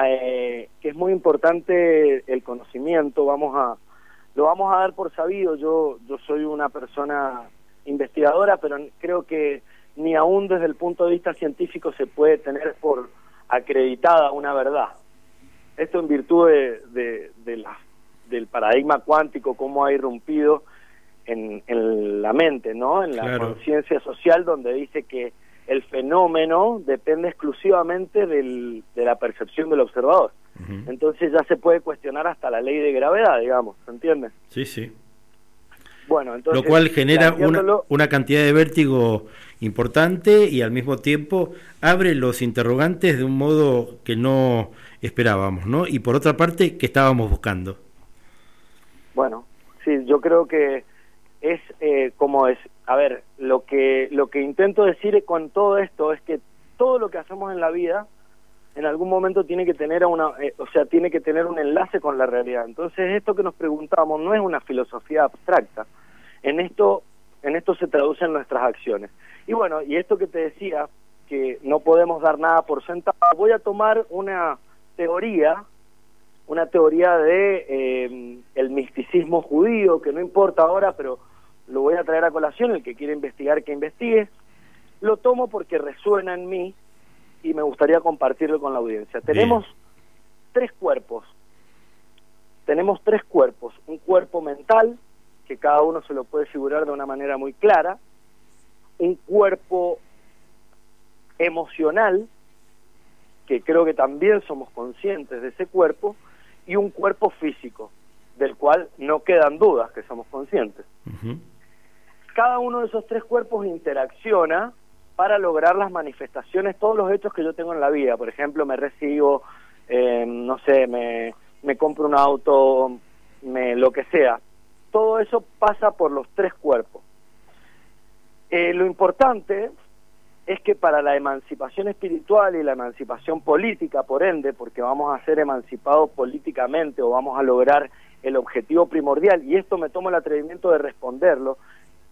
eh, que es muy importante el conocimiento, vamos a lo vamos a dar por sabido, yo yo soy una persona investigadora, pero creo que ni aún desde el punto de vista científico se puede tener por acreditada una verdad. Esto en virtud de, de, de la- del paradigma cuántico, cómo ha irrumpido en, en la mente, ¿no? En la Claro. conciencia social, donde dice que el fenómeno depende exclusivamente del, de la percepción del observador. Entonces ya se puede cuestionar hasta la ley de gravedad, digamos, ¿se entiende? Sí, sí. Bueno, entonces... Lo cual genera una, una cantidad de vértigo importante y al mismo tiempo abre los interrogantes de un modo que no esperábamos, ¿no? Y por otra parte, que estábamos buscando. Bueno, sí, yo creo que es eh, como es, a ver, lo que lo que intento decir con todo esto es que todo lo que hacemos en la vida en algún momento tiene que tener una, eh, o sea, tiene que tener un enlace con la realidad. Entonces, esto que nos preguntamos no es una filosofía abstracta. En esto en esto se traducen nuestras acciones. Y bueno, y esto que te decía que no podemos dar nada por sentado, voy a tomar una teoría una teoría de eh, el misticismo judío, que no importa ahora, pero lo voy a traer a colación, el que quiere investigar, que investigue. lo tomo porque resuena en mí y me gustaría compartirlo con la audiencia. Tenemos tres cuerpos. Tenemos tres cuerpos. Un cuerpo mental, que cada uno se lo puede figurar de una manera muy clara. Un cuerpo emocional, que creo que también somos conscientes de ese cuerpo. Y un cuerpo físico, del cual no quedan dudas que somos conscientes. Cada uno de esos tres cuerpos interacciona para lograr las manifestaciones, todos los hechos que yo tengo en la vida. Por ejemplo, me recibo, eh, no sé, me, me compro un auto, me, lo que sea. Todo eso pasa por los tres cuerpos. Eh, lo importante es que para la emancipación espiritual y la emancipación política, por ende, porque vamos a ser emancipados políticamente o vamos a lograr el objetivo primordial, y esto me tomo el atrevimiento de responderlo,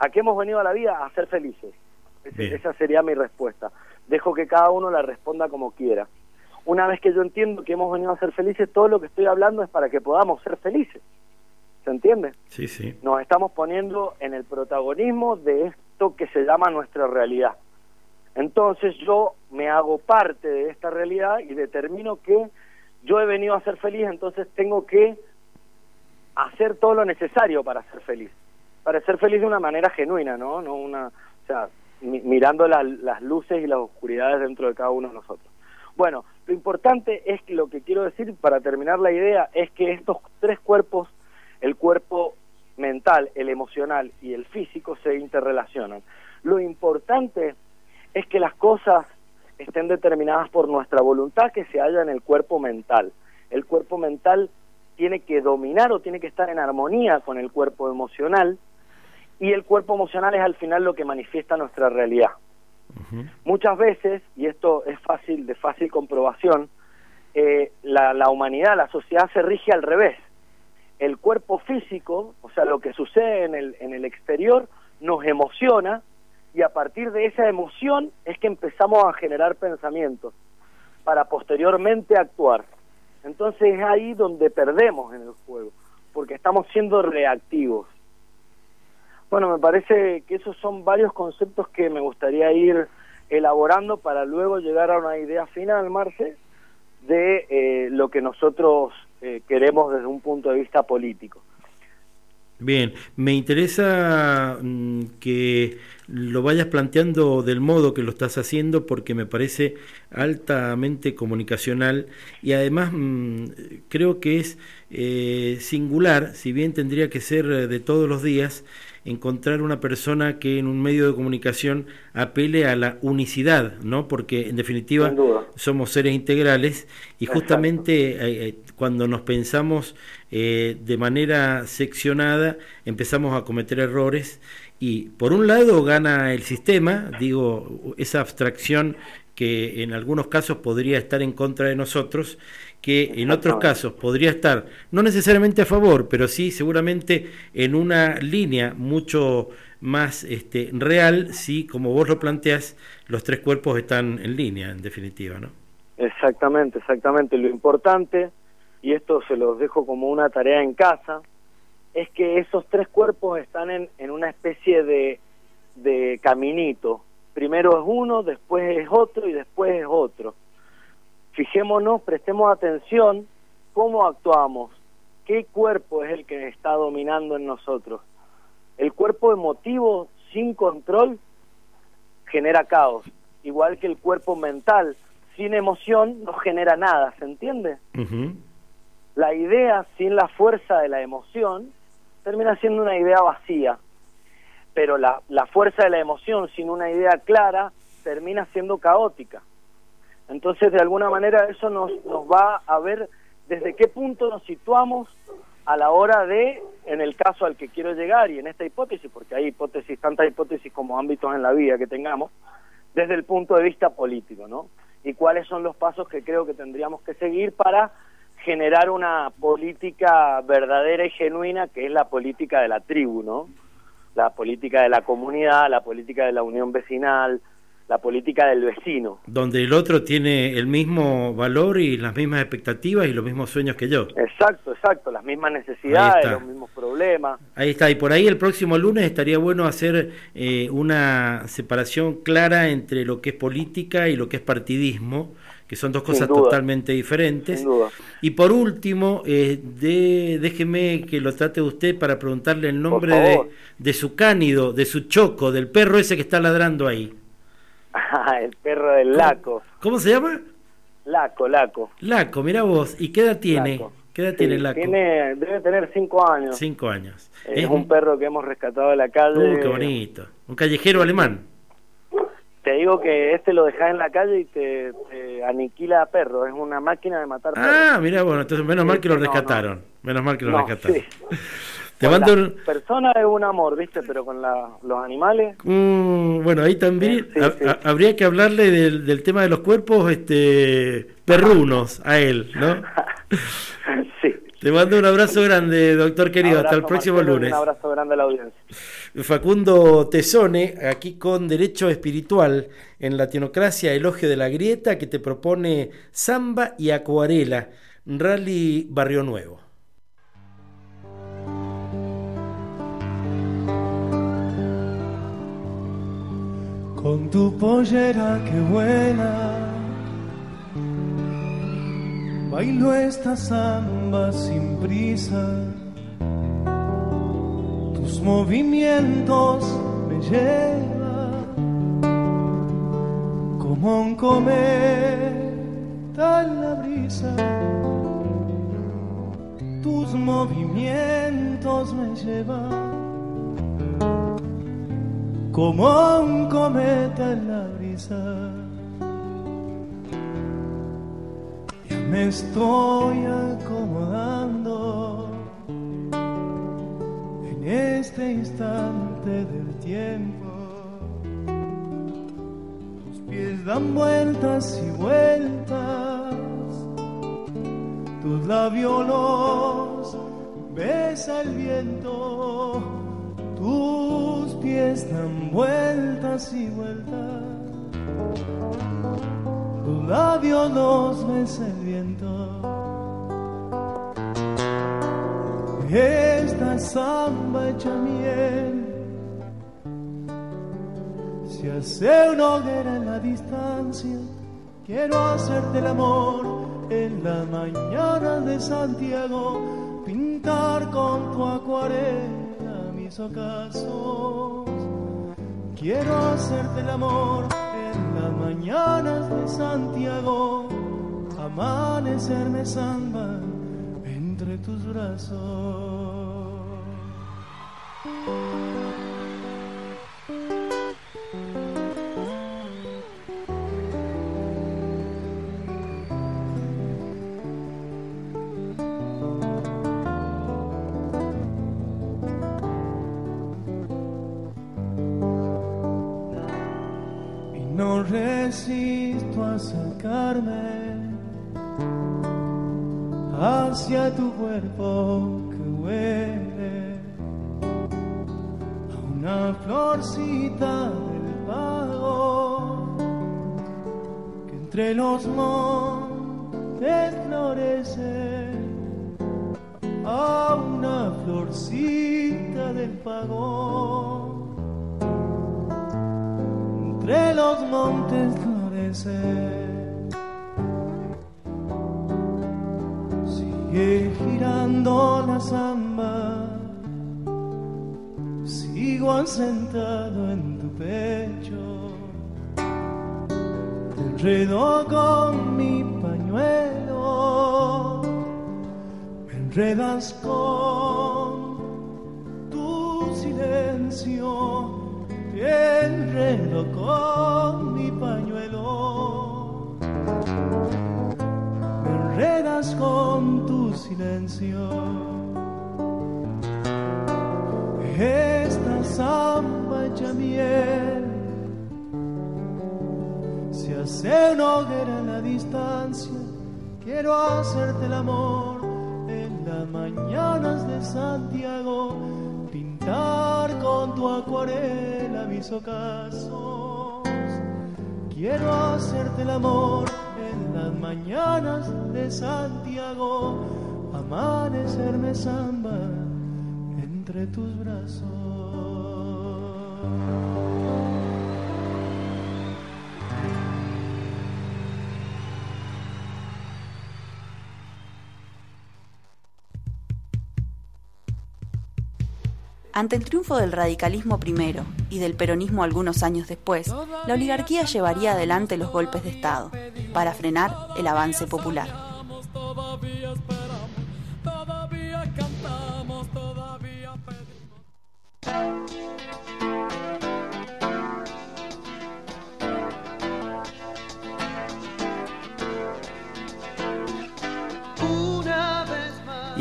¿a qué hemos venido a la vida? A ser felices esa sería mi respuesta. Dejo que cada uno la responda como quiera. Una vez que yo entiendo que hemos venido a ser felices, todo lo que estoy hablando es para que podamos ser felices. ¿Se entiende? Sí, sí. Nos estamos poniendo en el protagonismo de esto que se llama nuestra realidad. Entonces yo me hago parte de esta realidad y determino que yo he venido a ser feliz, entonces tengo que hacer todo lo necesario para ser feliz. Para ser feliz de una manera genuina, ¿no? No una, o sea, mirando las luces y las oscuridades dentro de cada uno de nosotros. Bueno, lo importante es que lo que quiero decir para terminar la idea es que estos tres cuerpos, el cuerpo mental, el emocional y el físico se interrelacionan. Lo importante es que las cosas estén determinadas por nuestra voluntad que se halla en el cuerpo mental. El cuerpo mental tiene que dominar o tiene que estar en armonía con el cuerpo emocional y el cuerpo emocional es al final lo que manifiesta nuestra realidad. Muchas veces, y esto es fácil de fácil comprobación, eh, la, la humanidad, la sociedad se rige al revés. El cuerpo físico, o sea, lo que sucede en el, en el exterior, nos emociona y a partir de esa emoción es que empezamos a generar pensamientos para posteriormente actuar. Entonces es ahí donde perdemos en el juego, porque estamos siendo reactivos. Bueno, me parece que esos son varios conceptos que me gustaría ir elaborando para luego llegar a una idea final, Marce, de eh, lo que nosotros eh, queremos desde un punto de vista político. Bien, me interesa mm, que lo vayas planteando del modo que lo estás haciendo porque me parece altamente comunicacional y además mm, creo que es eh, singular, si bien tendría que ser de todos los días, encontrar una persona que en un medio de comunicación apele a la unicidad, ¿no? Porque en definitiva somos seres integrales y justamente eh, eh, cuando nos pensamos eh, de manera seccionada empezamos a cometer errores y por un lado gana el sistema, digo, esa abstracción que en algunos casos podría estar en contra de nosotros que en otros casos podría estar no necesariamente a favor, pero sí seguramente en una línea mucho más este, real si, como vos lo planteás, los tres cuerpos están en línea, en definitiva, ¿no? Exactamente, exactamente. Lo importante, y esto se los dejo como una tarea en casa, es que esos tres cuerpos están en, en una especie de, de caminito. Primero es uno, después es otro y después es otro fijémonos, prestemos atención cómo actuamos, qué cuerpo es el que está dominando en nosotros. El cuerpo emotivo sin control genera caos, igual que el cuerpo mental sin emoción no genera nada, ¿se entiende? La idea sin la fuerza de la emoción termina siendo una idea vacía, pero la, la fuerza de la emoción sin una idea clara termina siendo caótica. Entonces, de alguna manera, eso nos, nos va a ver desde qué punto nos situamos a la hora de, en el caso al que quiero llegar y en esta hipótesis, porque hay hipótesis, tantas hipótesis como ámbitos en la vida que tengamos, desde el punto de vista político, ¿no? Y cuáles son los pasos que creo que tendríamos que seguir para generar una política verdadera y genuina, que es la política de la tribu, ¿no? La política de la comunidad, la política de la unión vecinal, la política del vecino. Donde el otro tiene el mismo valor y las mismas expectativas y los mismos sueños que yo. Exacto, exacto, las mismas necesidades, los mismos problemas. Ahí está, y por ahí el próximo lunes estaría bueno hacer eh, una separación clara entre lo que es política y lo que es partidismo, que son dos cosas totalmente diferentes. Y por último, eh, de, déjeme que lo trate usted para preguntarle el nombre de, de su cánido, de su choco, del perro ese que está ladrando ahí. el perro del Laco. ¿Cómo se llama? Laco, Laco. Laco, mira vos. ¿Y qué edad tiene? ¿Qué edad tiene Laco? Tiene, debe tener cinco años. Cinco años. Es, un perro que hemos rescatado de la calle. Uh, qué bonito. Un callejero alemán. Te digo que este lo dejas en la calle y te, aniquila a perro. Es una máquina de matar perros. Ah, mira, bueno, entonces menos mal que lo rescataron. Menos mal que lo rescataron. Te mando un... persona es un amor, ¿viste? Pero con los animales. Mm, bueno, ahí también habría que hablarle del, tema de los cuerpos este perrunos a él, ¿no? sí. Te mando un abrazo grande, doctor querido. Hasta el próximo lunes. Un abrazo grande a la audiencia. Facundo Tesone, aquí con Derecho Espiritual en Latinocracia, Elogio de la Grieta, que te propone Samba y Acuarela, Rally Barrio Nuevo. Con tu pollera que buena. Bailo esta samba sin prisa, tus movimientos me llevan como un cometa en la brisa. Tus movimientos me llevan como un cometa en la brisa. Ya me estoy acomodando en este instante del tiempo. Tus pies dan vueltas y vueltas, tus labios los besa el viento tus pies dan vueltas y vueltas, tus labios los besa el viento. Esta samba hecha miel se hace una hoguera en la distancia. Quiero hacerte el amor en la mañana de Santiago, pintar con tu acuarela ocasos. Quiero hacerte el amor en las mañanas de Santiago, amanecerme samba entre tus brazos. Resisto a acercarme hacia tu cuerpo que huele a una florcita del pago que entre los montes florece a una florcita del pago montes florece. Sigue girando la samba, sigo sentado en tu pecho, te enredo con mi pañuelo, me enredas con tu silencio enredo con mi pañuelo, me enredas con tu silencio. Esta samba hecha miel se hace una hoguera en la distancia. Quiero hacerte el amor en las mañanas de Santiago, con tu acuarela mis ocasos, Quiero hacerte el amor en las mañanas de Santiago, amanecerme samba entre tus brazos. Ante el triunfo del radicalismo primero y del peronismo algunos años después, la oligarquía llevaría adelante los golpes de Estado para frenar el avance popular.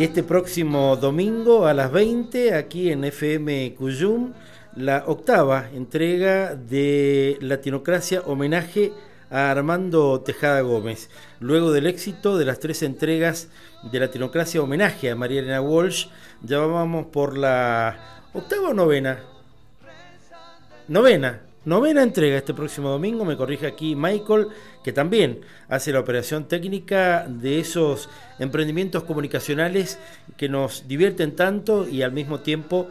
Y este próximo domingo a las 20, aquí en FM Cuyum, la octava entrega de Latinocracia homenaje a Armando Tejada Gómez. Luego del éxito de las tres entregas de Latinocracia homenaje a María Elena Walsh, ya vamos por la octava o novena. Novena, Novena entrega este próximo domingo, me corrige aquí Michael, que también hace la operación técnica de esos emprendimientos comunicacionales que nos divierten tanto y al mismo tiempo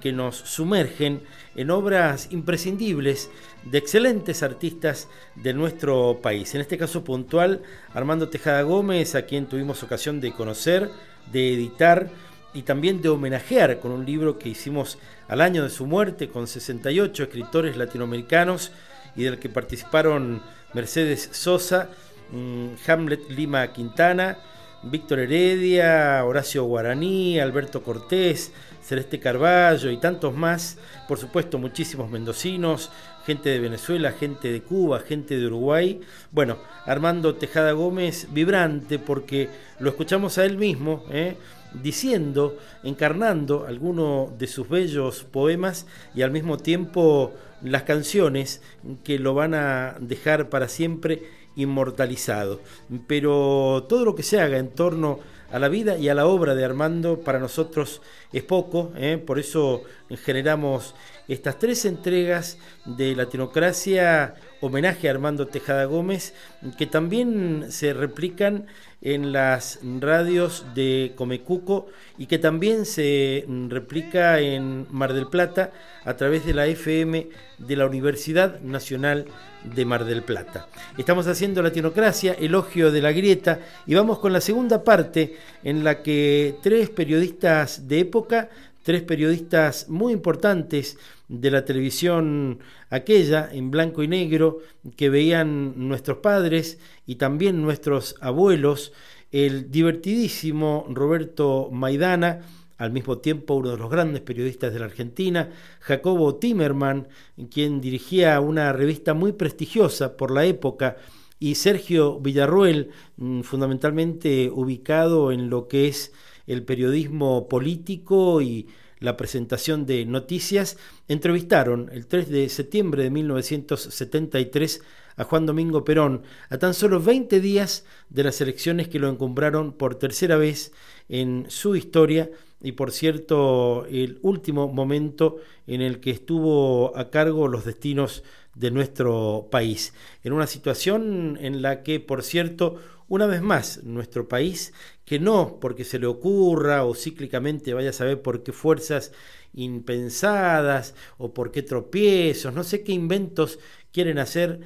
que nos sumergen en obras imprescindibles de excelentes artistas de nuestro país. En este caso puntual, Armando Tejada Gómez, a quien tuvimos ocasión de conocer, de editar y también de homenajear con un libro que hicimos al año de su muerte con 68 escritores latinoamericanos y del que participaron Mercedes Sosa, mm, Hamlet Lima Quintana, Víctor Heredia, Horacio Guaraní, Alberto Cortés, Celeste Carballo y tantos más, por supuesto muchísimos mendocinos, gente de Venezuela, gente de Cuba, gente de Uruguay. Bueno, Armando Tejada Gómez, vibrante porque lo escuchamos a él mismo, ¿eh? Diciendo, encarnando algunos de sus bellos poemas y al mismo tiempo las canciones que lo van a dejar para siempre inmortalizado. Pero todo lo que se haga en torno a la vida y a la obra de Armando para nosotros es poco, ¿eh? por eso generamos estas tres entregas de Latinocracia, homenaje a Armando Tejada Gómez, que también se replican en las radios de Comecuco y que también se replica en Mar del Plata a través de la FM de la Universidad Nacional de Mar del Plata. Estamos haciendo Latinocracia, elogio de la grieta, y vamos con la segunda parte en la que tres periodistas de época, tres periodistas muy importantes de la televisión aquella en blanco y negro que veían nuestros padres y también nuestros abuelos, el divertidísimo Roberto Maidana, al mismo tiempo uno de los grandes periodistas de la Argentina, Jacobo Timerman, quien dirigía una revista muy prestigiosa por la época, y Sergio Villarruel, mm, fundamentalmente ubicado en lo que es el periodismo político y la presentación de noticias, entrevistaron el 3 de septiembre de 1973 a Juan Domingo Perón, a tan solo 20 días de las elecciones que lo encumbraron por tercera vez en su historia y por cierto el último momento en el que estuvo a cargo los destinos de nuestro país, en una situación en la que, por cierto, una vez más, nuestro país, que no porque se le ocurra o cíclicamente vaya a saber por qué fuerzas impensadas o por qué tropiezos, no sé qué inventos quieren hacer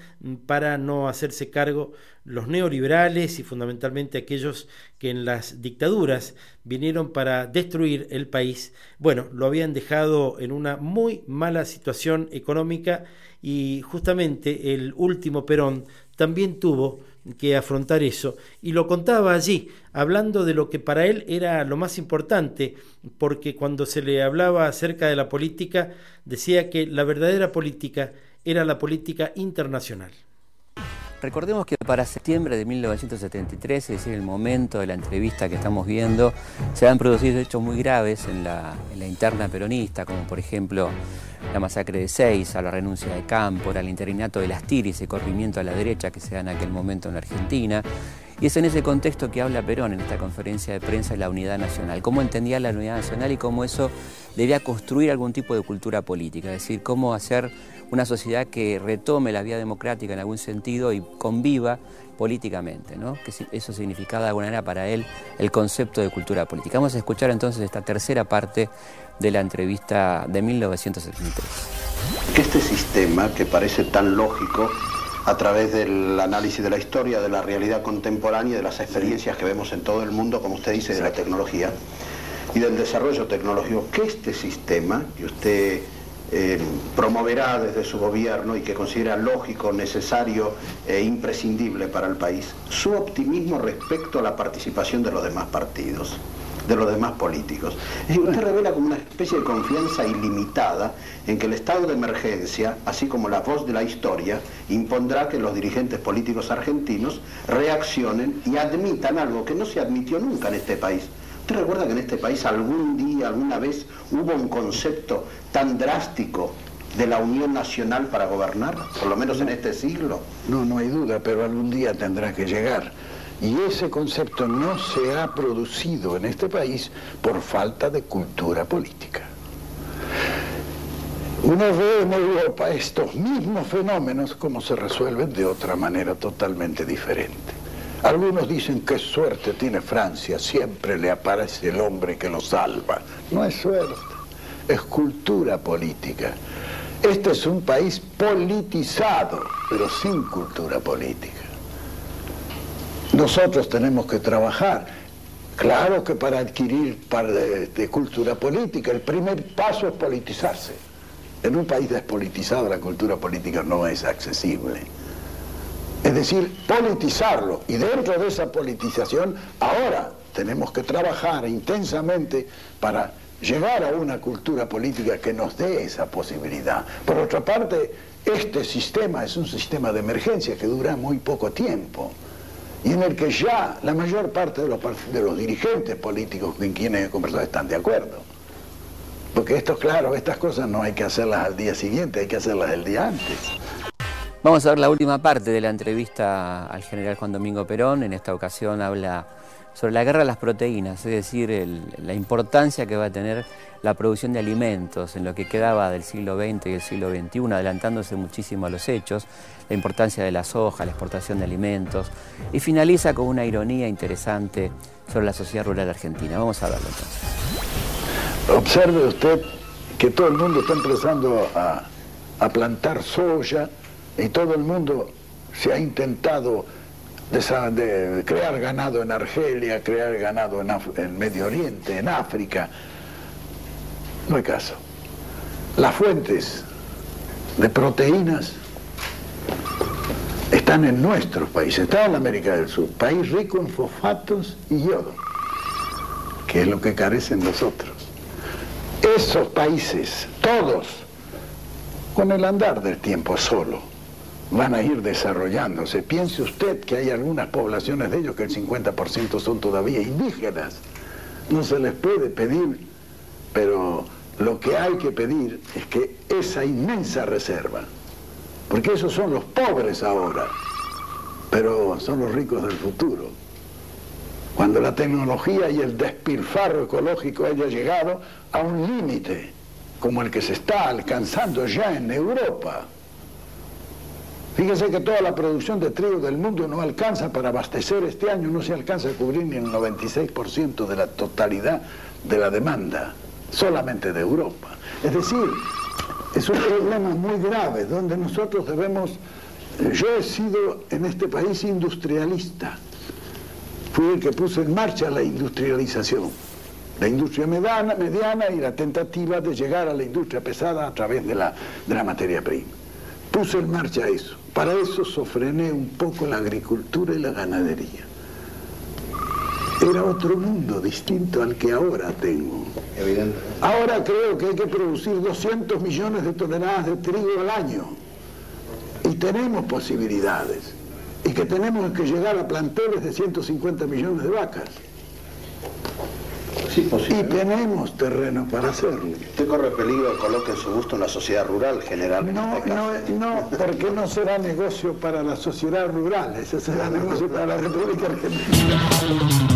para no hacerse cargo los neoliberales y fundamentalmente aquellos que en las dictaduras vinieron para destruir el país, bueno, lo habían dejado en una muy mala situación económica y justamente el último Perón también tuvo que afrontar eso. Y lo contaba allí, hablando de lo que para él era lo más importante, porque cuando se le hablaba acerca de la política, decía que la verdadera política era la política internacional. Recordemos que para septiembre de 1973, es decir, el momento de la entrevista que estamos viendo, se han producido hechos muy graves en la, interna peronista, como por ejemplo la masacre de Seiza, la renuncia de Cámpora, el interinato de las Tiris, ese corrimiento a la derecha que se da en aquel momento en la Argentina, Y es en ese contexto que habla Perón en esta conferencia de prensa de la unidad nacional, cómo entendía la unidad nacional y cómo eso debía construir algún tipo de cultura política, es decir, cómo hacer una sociedad que retome la vía democrática en algún sentido y conviva políticamente, ¿no? que eso significaba de alguna manera para él el concepto de cultura política. Vamos a escuchar entonces esta tercera parte de la entrevista de 1973. Que este sistema, que parece tan lógico, a través del análisis de la historia, de la realidad contemporánea, de las experiencias que vemos en todo el mundo, como usted dice, de la tecnología y del desarrollo tecnológico, que este sistema que usted eh, promoverá desde su gobierno y que considera lógico, necesario e imprescindible para el país, su optimismo respecto a la participación de los demás partidos, de los demás políticos. Es decir, usted revela como una especie de confianza ilimitada en que el estado de emergencia, así como la voz de la historia, impondrá que los dirigentes políticos argentinos reaccionen y admitan algo que no se admitió nunca en este país, ¿Usted recuerda que en este país algún día, alguna vez, hubo un concepto tan drástico de la unión nacional para gobernar, por lo menos en este siglo? No, no hay duda, pero algún día tendrá que llegar. Y ese concepto no se ha producido en este país por falta de cultura política. Uno ve en Europa estos mismos fenómenos como se resuelven de otra manera totalmente diferente. Algunos dicen que suerte tiene Francia, siempre le aparece el hombre que lo salva. No es suerte, es cultura política. Este es un país politizado, pero sin cultura política. Nosotros tenemos que trabajar. Claro que para adquirir cultura política, el primer paso es politizarse. En un país despolitizado la cultura política no es accesible. Es decir, politizarlo. Y dentro de esa politización, ahora tenemos que trabajar intensamente para llegar a una cultura política que nos dé esa posibilidad. Por otra parte, este sistema es un sistema de emergencia que dura muy poco tiempo y en el que ya la mayor parte de los, dirigentes políticos con quienes he conversado están de acuerdo. Porque esto, claro, estas cosas no hay que hacerlas al día siguiente, hay que hacerlas el día antes. Vamos a ver la última parte de la entrevista al general Juan Domingo Perón. En esta ocasión habla sobre la guerra de las proteínas, es decir, la importancia que va a tener la producción de alimentos en lo que quedaba del siglo XX y el siglo XXI, adelantándose muchísimo a los hechos, la importancia de la soja, la exportación de alimentos, y finaliza con una ironía interesante sobre la sociedad rural argentina. Vamos a verlo entonces. Observe usted que todo el mundo está empezando a, a plantar soya, y todo el mundo se ha intentado de, crear ganado en Argelia, crear ganado en, en Medio Oriente, en África. No hay caso. Las fuentes de proteínas están en nuestros países, están en América del Sur, país rico en fosfatos y yodo, que es lo que carecen nosotros. Esos países, todos, con el andar del tiempo solo, van a ir desarrollándose. Piense usted que hay algunas poblaciones de ellos que el 50% son todavía indígenas. No se les puede pedir, pero lo que hay que pedir es que esa inmensa reserva, porque esos son los pobres ahora, pero son los ricos del futuro. Cuando la tecnología y el despilfarro ecológico haya llegado a un límite como el que se está alcanzando ya en Europa, Fíjese que toda la producción de trigo del mundo no alcanza para abastecer este año, no se alcanza a cubrir ni el 96% de la totalidad de la demanda, solamente de Europa. Es decir, es un problema muy grave donde nosotros debemos... Yo he sido en este país industrialista, fui el que puso en marcha la industrialización, la industria mediana, mediana y la tentativa de llegar a la industria pesada a través de la, de la materia prima. Puse en marcha eso. Para eso sofrené un poco la agricultura y la ganadería. Era otro mundo distinto al que ahora tengo. Evidente. Ahora creo que hay que producir 200 millones de toneladas de trigo al año. Y tenemos posibilidades. Y que tenemos que llegar a planteles de 150 millones de vacas. Sí, Y tenemos terreno para hacerlo. ¿Usted corre peligro de coloque en su gusto una sociedad rural general? No, este no, no, porque no será negocio para la sociedad rural, ese será negocio para la República Argentina.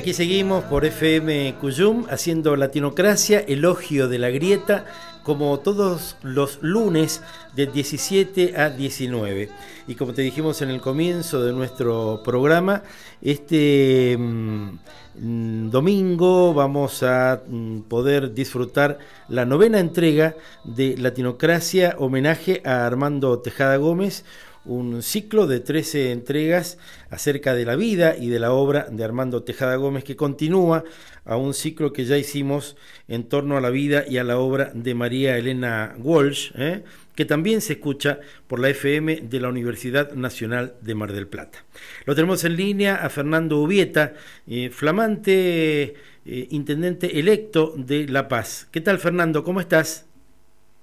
Aquí seguimos por FM Cuyum haciendo Latinocracia, elogio de la grieta, como todos los lunes de 17 a 19. Y como te dijimos en el comienzo de nuestro programa, este mm, domingo vamos a mm, poder disfrutar la novena entrega de Latinocracia, homenaje a Armando Tejada Gómez, un ciclo de 13 entregas acerca de la vida y de la obra de Armando Tejada Gómez que continúa a un ciclo que ya hicimos en torno a la vida y a la obra de María Elena Walsh, ¿eh? que también se escucha por la FM de la Universidad Nacional de Mar del Plata. Lo tenemos en línea a Fernando Ubieta, eh, flamante eh, intendente electo de La Paz. ¿Qué tal Fernando? ¿Cómo estás?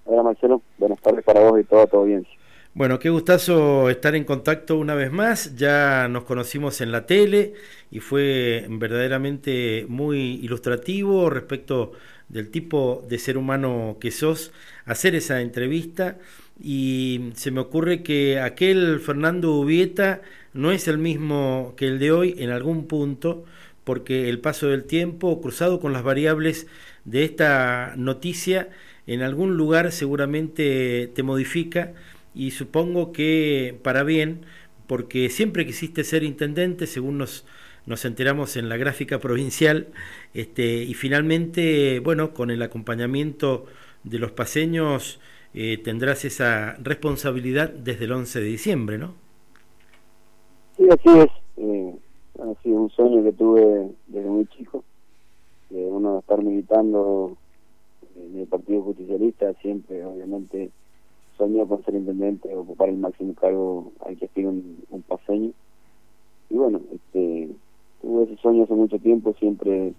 Hola Marcelo, buenas tardes para vos y toda tu audiencia. Bueno, qué gustazo estar en contacto una vez más. Ya nos conocimos en la tele y fue verdaderamente muy ilustrativo respecto del tipo de ser humano que sos hacer esa entrevista y se me ocurre que aquel Fernando Ubieta no es el mismo que el de hoy en algún punto porque el paso del tiempo cruzado con las variables de esta noticia en algún lugar seguramente te modifica y supongo que para bien, porque siempre quisiste ser intendente, según nos, nos enteramos en la gráfica provincial, este, y finalmente, bueno, con el acompañamiento de los paseños eh, tendrás esa responsabilidad desde el 11 de diciembre, ¿no? Sí, así es. Eh, ha sido un sueño que tuve desde muy chico, de uno estar militando en el Partido Justicialista, siempre, obviamente, soñó con ser intendente, ocupar el máximo cargo al que aspira un, un paseño. Y bueno, este, tuve ese sueño hace mucho tiempo, siempre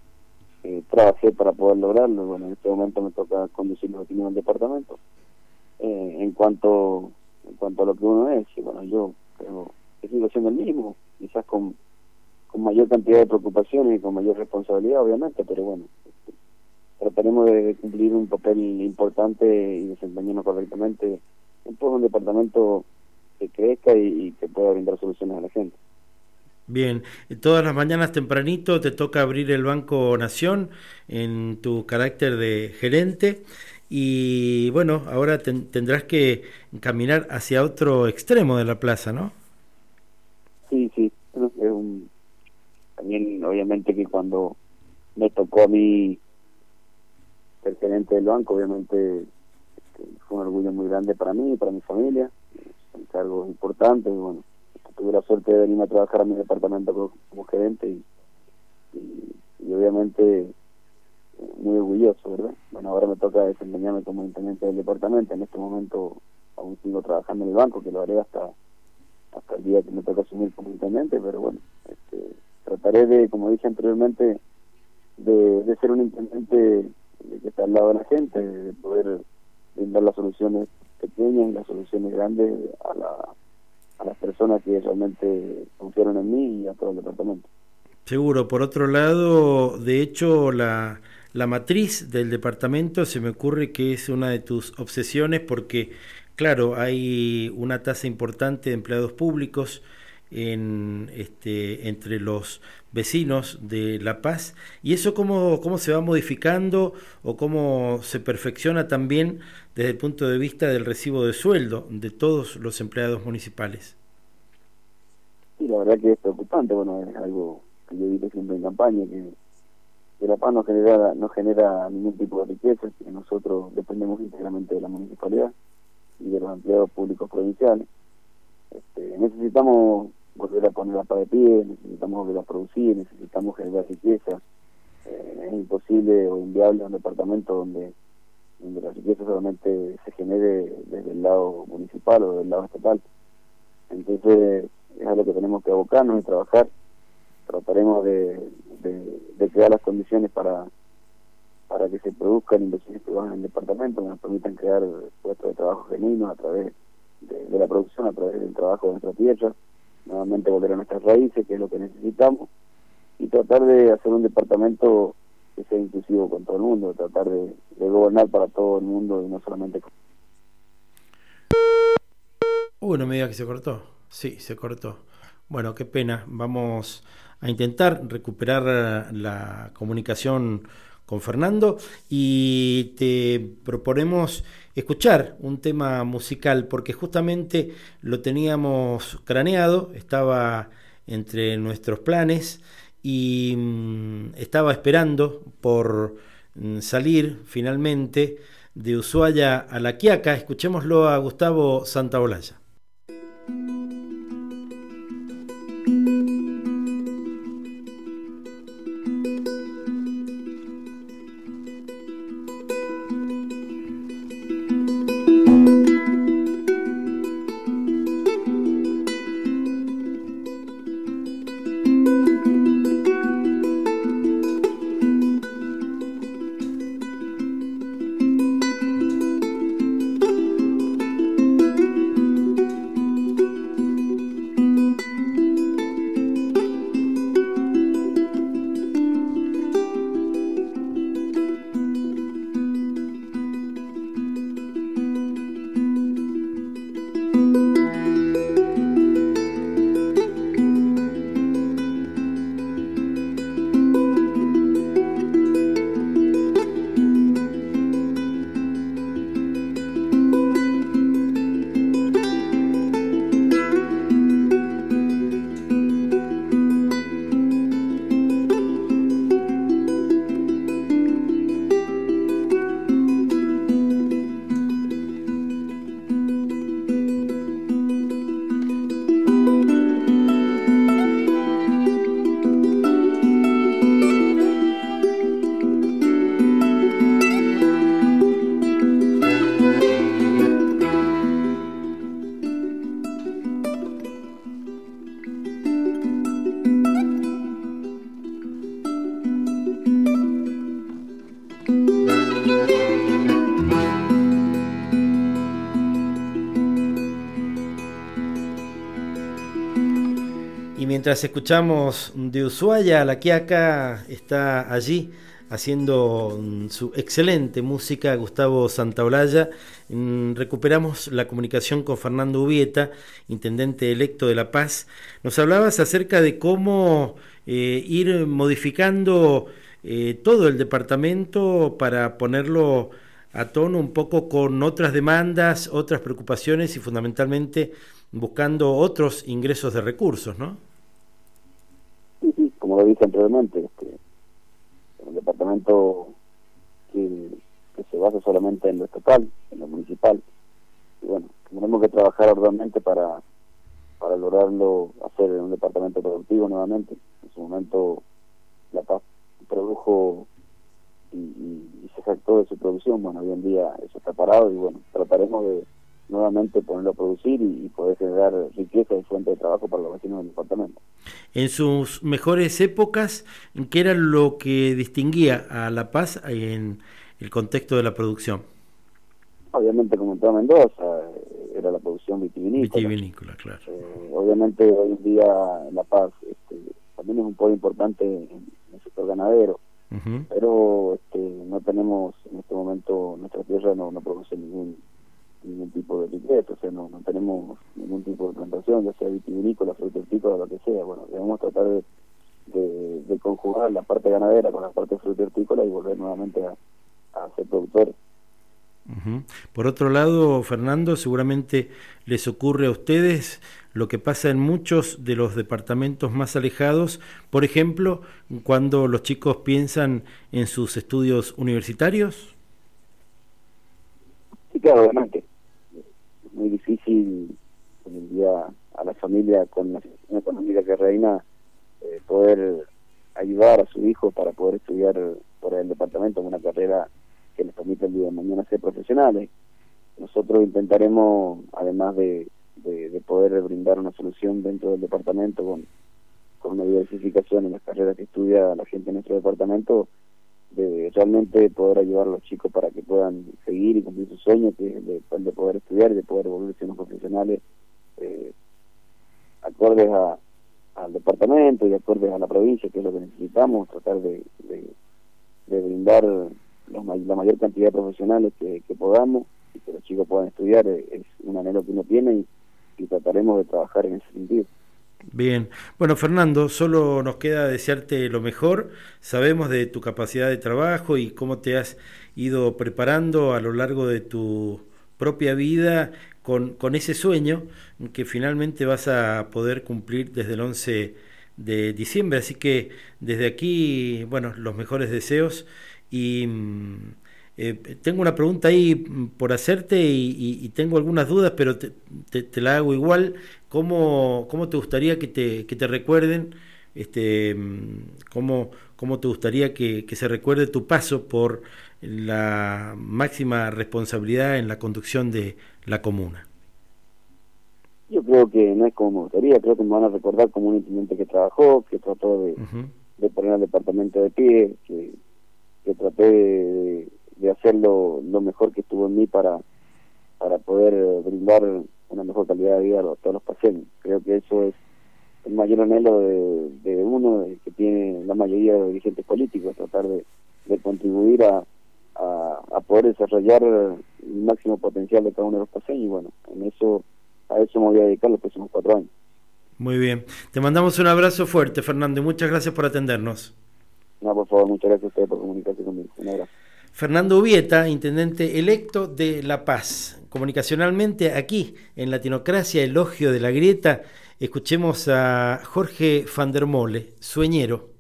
eh, trabajé para poder lograrlo. Bueno, en este momento me toca conducir los destinos del departamento. Eh, en cuanto en cuanto a lo que uno es, y bueno, yo creo que sigo siendo el mismo, quizás con, con mayor cantidad de preocupaciones y con mayor responsabilidad, obviamente, pero bueno, este, trataremos de cumplir un papel importante y desempeñarnos correctamente en todo un departamento que crezca y, que pueda brindar soluciones a la gente. Bien, todas las mañanas tempranito te toca abrir el Banco Nación en tu carácter de gerente y bueno, ahora tendrás que caminar hacia otro extremo de la plaza, ¿no? Sí, sí, es un, también obviamente que cuando me tocó a mí ser gerente del banco, obviamente este, fue un orgullo muy grande para mí y para mi familia, son cargos importantes, y bueno, tuve la suerte de venir a trabajar a mi departamento como, gerente y, y, obviamente eh, muy orgulloso, ¿verdad? Bueno, ahora me toca desempeñarme como intendente del departamento, en este momento aún sigo trabajando en el banco, que lo haré hasta hasta el día que me toca asumir como intendente, pero bueno, este, trataré de, como dije anteriormente, de ser un intendente de que está al lado de la gente, de poder brindar las soluciones pequeñas y las soluciones grandes a, la, a las personas que realmente confiaron en mí y a todo el departamento. Seguro, por otro lado, de hecho, la, la matriz del departamento se me ocurre que es una de tus obsesiones porque, claro, hay una tasa importante de empleados públicos, en, este, entre los vecinos de La Paz y eso cómo, cómo se va modificando o cómo se perfecciona también desde el punto de vista del recibo de sueldo de todos los empleados municipales. Sí, la verdad que es preocupante, bueno, es algo que yo digo siempre en campaña, que, La Paz no genera, no genera ningún tipo de riqueza, que nosotros dependemos íntegramente de la municipalidad y de los empleados públicos provinciales. Este, necesitamos volver a poner la paz de pie, necesitamos volver a producir, necesitamos generar riqueza. Eh, es imposible o inviable un departamento donde, donde la riqueza solamente se genere desde el lado municipal o del lado estatal. Entonces es a lo que tenemos que abocarnos y trabajar. Trataremos de, de, crear las condiciones para para que se produzcan inversiones privadas en el departamento, que nos permitan crear puestos de trabajo genuinos a través de, la producción, a través del trabajo de nuestra tierra, nuevamente volver a nuestras raíces, que es lo que necesitamos, y tratar de hacer un departamento que sea inclusivo con todo el mundo, tratar de, gobernar para todo el mundo y no solamente con... No me diga que se cortó. Sí, se cortó. Bueno, qué pena. Vamos a intentar recuperar la comunicación con Fernando y te proponemos escuchar un tema musical porque justamente lo teníamos craneado, estaba entre nuestros planes y mm, estaba esperando por mm, salir finalmente de Ushuaia a La Quiaca. Escuchémoslo a Gustavo Santaolalla. Mientras escuchamos de Ushuaia, la Quiaca está allí haciendo mm, su excelente música, Gustavo Santaolalla. Mm, recuperamos la comunicación con Fernando Ubieta, intendente electo de La Paz. Nos hablabas acerca de cómo eh, ir modificando eh, todo el departamento para ponerlo a tono un poco con otras demandas, otras preocupaciones y fundamentalmente buscando otros ingresos de recursos, ¿no? Dije anteriormente, este, un departamento que, se basa solamente en lo estatal, en lo municipal. Y bueno, tenemos que trabajar arduamente para, para lograrlo, hacer un departamento productivo nuevamente. En su momento La Paz produjo y, y se jactó de su producción. Bueno, hoy en día eso está parado y bueno, trataremos de nuevamente ponerlo a producir y, poder generar riqueza y fuente de trabajo para los vecinos del departamento. En sus mejores épocas, ¿qué era lo que distinguía a La Paz en el contexto de la producción? Obviamente, como en toda Mendoza, eh, era la producción vitivinícola. Vitivinícola, claro. Eh, obviamente, hoy en día La Paz este, también es un poco importante en, el sector ganadero, pero este, no tenemos en este momento, nuestra tierra no, no produce ningún ningún tipo de riqueza, o sea, no, no tenemos ningún tipo de plantación, ya sea vitivinícola, frutícola, lo que sea. Bueno, debemos tratar de, de, conjugar la parte ganadera con la parte frutícola y volver nuevamente a, ser productores. Por otro lado, Fernando, seguramente les ocurre a ustedes lo que pasa en muchos de los departamentos más alejados, por ejemplo, cuando los chicos piensan en sus estudios universitarios. Sí, claro, obviamente muy difícil hoy en día a la familia con la situación económica que reina eh, poder ayudar a su hijo para poder estudiar por el departamento una carrera que les permita el día de mañana ser profesionales. Nosotros intentaremos, además de, de, poder brindar una solución dentro del departamento con, con una diversificación en las carreras que estudia la gente en nuestro departamento, de realmente poder ayudar a los chicos para que puedan seguir y cumplir sus sueños, que es de, poder estudiar de poder volverse unos profesionales eh, acordes a, al departamento y acordes a la provincia, que es lo que necesitamos, tratar de, de, brindar la mayor cantidad de profesionales que, podamos y que los chicos puedan estudiar, eh, es, un anhelo que uno tiene y trataremos de trabajar en ese sentido. Bien, bueno Fernando, solo nos queda desearte lo mejor. Sabemos de tu capacidad de trabajo y cómo te has ido preparando a lo largo de tu propia vida con, con ese sueño que finalmente vas a poder cumplir desde el 11 de diciembre. Así que desde aquí, bueno, los mejores deseos y mm, eh, tengo una pregunta ahí por hacerte y, tengo algunas dudas, pero te, la hago igual. ¿Cómo, ¿Cómo, te gustaría que te, que te recuerden? Este, ¿cómo, ¿Cómo te gustaría que, se recuerde tu paso por la máxima responsabilidad en la conducción de la comuna? Yo creo que no es como me gustaría, creo que me van a recordar como un intendente que trabajó, que trató de, de poner al departamento de pie, que, que traté de, de hacerlo lo mejor que estuvo en mí para, para poder brindar una mejor calidad de vida a, todos los pacientes. Creo que eso es el mayor anhelo de, de uno, que tiene la mayoría de dirigentes políticos, tratar de, contribuir a, a, poder desarrollar el máximo potencial de cada uno de los pacientes y bueno, en eso a eso me voy a dedicar los próximos cuatro años. Muy bien. Te mandamos un abrazo fuerte, Fernando, y muchas gracias por atendernos. No, por favor, muchas gracias a ustedes por comunicarse conmigo. Un abrazo. Fernando Ubieta, intendente electo de La Paz. Comunicacionalmente, aquí en Latinocracia, Elogio de la Grieta, escuchemos a Jorge van der Mole, sueñero.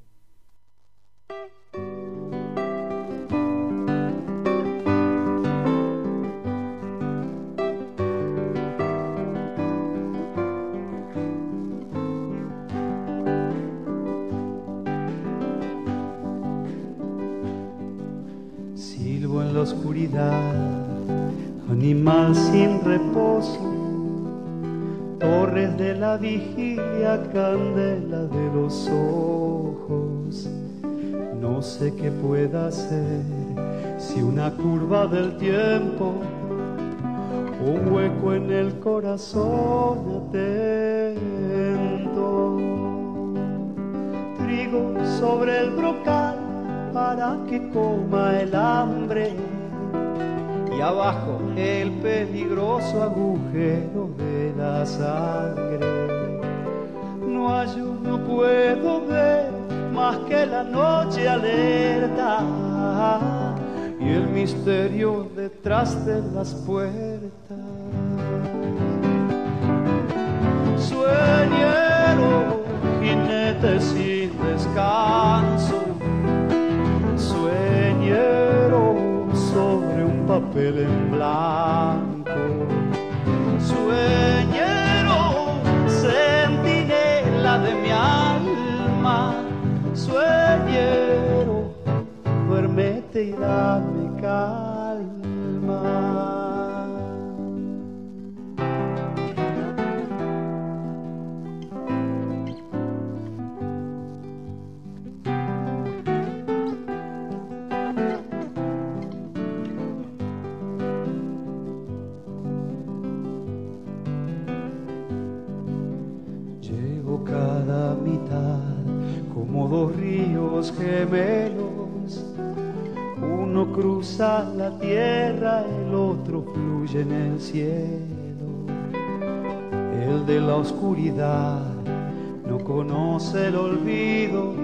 Animal sin reposo, torres de la vigilia, candela de los ojos. No sé qué pueda hacer si una curva del tiempo, un hueco en el corazón atento. Trigo sobre el brocal para que coma el hambre abajo el peligroso agujero de la sangre. No hay, no puedo ver más que la noche alerta y el misterio detrás de las puertas. Sueñero, jinete sin descanso, sueñero papel en blanco. Sueñero, centinela de mi alma, sueñero, duérmete y dame calma. Gemelos, uno cruza la tierra, el otro fluye en el cielo. El de la oscuridad no conoce el olvido,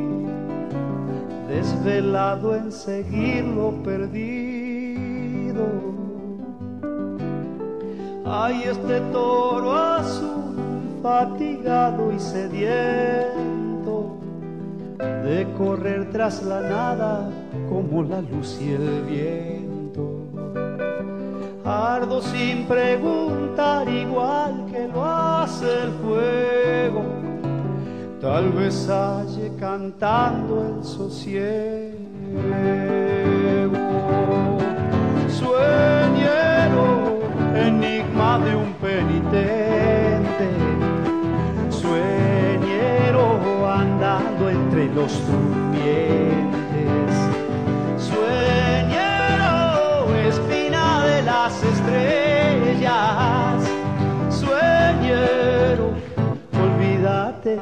desvelado en seguir lo perdido. Hay este toro azul, fatigado y sediento de correr tras la nada como la luz y el viento. Ardo sin preguntar igual que lo hace el fuego, tal vez halle cantando el sosiego. Sueñero, enigma de un penitente, los durmientes. Sueñero, espina de las estrellas. Sueñero, olvídate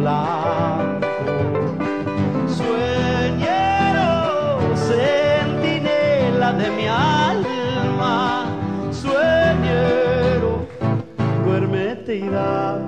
blanco. Sueñero, centinela de mi alma. Sueñero, duérmete y dame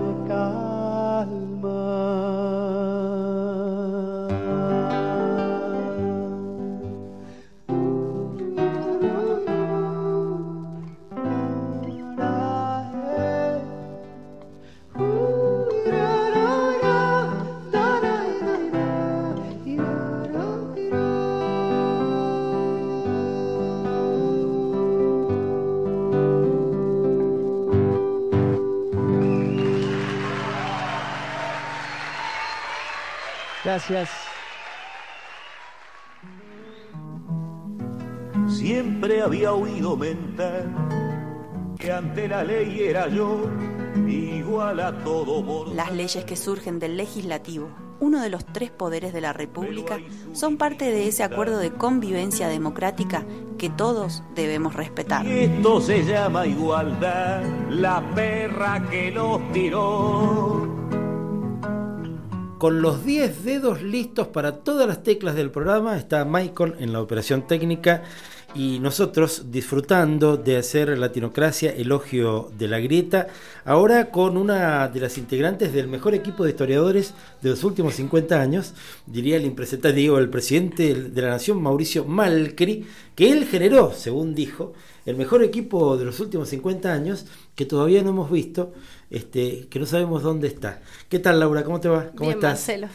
Gracias. Siempre había oído mentar que ante la ley era yo igual a todo por Las leyes que surgen del legislativo, uno de los tres poderes de la República, son parte de ese acuerdo de convivencia democrática que todos debemos respetar. Esto se llama igualdad, la perra que los tiró. Con los 10 dedos listos para todas las teclas del programa está Michael en la operación técnica y nosotros disfrutando de hacer Latinocracia elogio de la grieta, ahora con una de las integrantes del mejor equipo de historiadores de los últimos 50 años, diría el impresentable, digo, el presidente de la nación, Mauricio Malcri, que él generó, según dijo, el mejor equipo de los últimos 50 años que todavía no hemos visto, este, que no sabemos dónde está. ¿Qué tal Laura? ¿Cómo te va? ¿Cómo Bien, estás? Marcelo.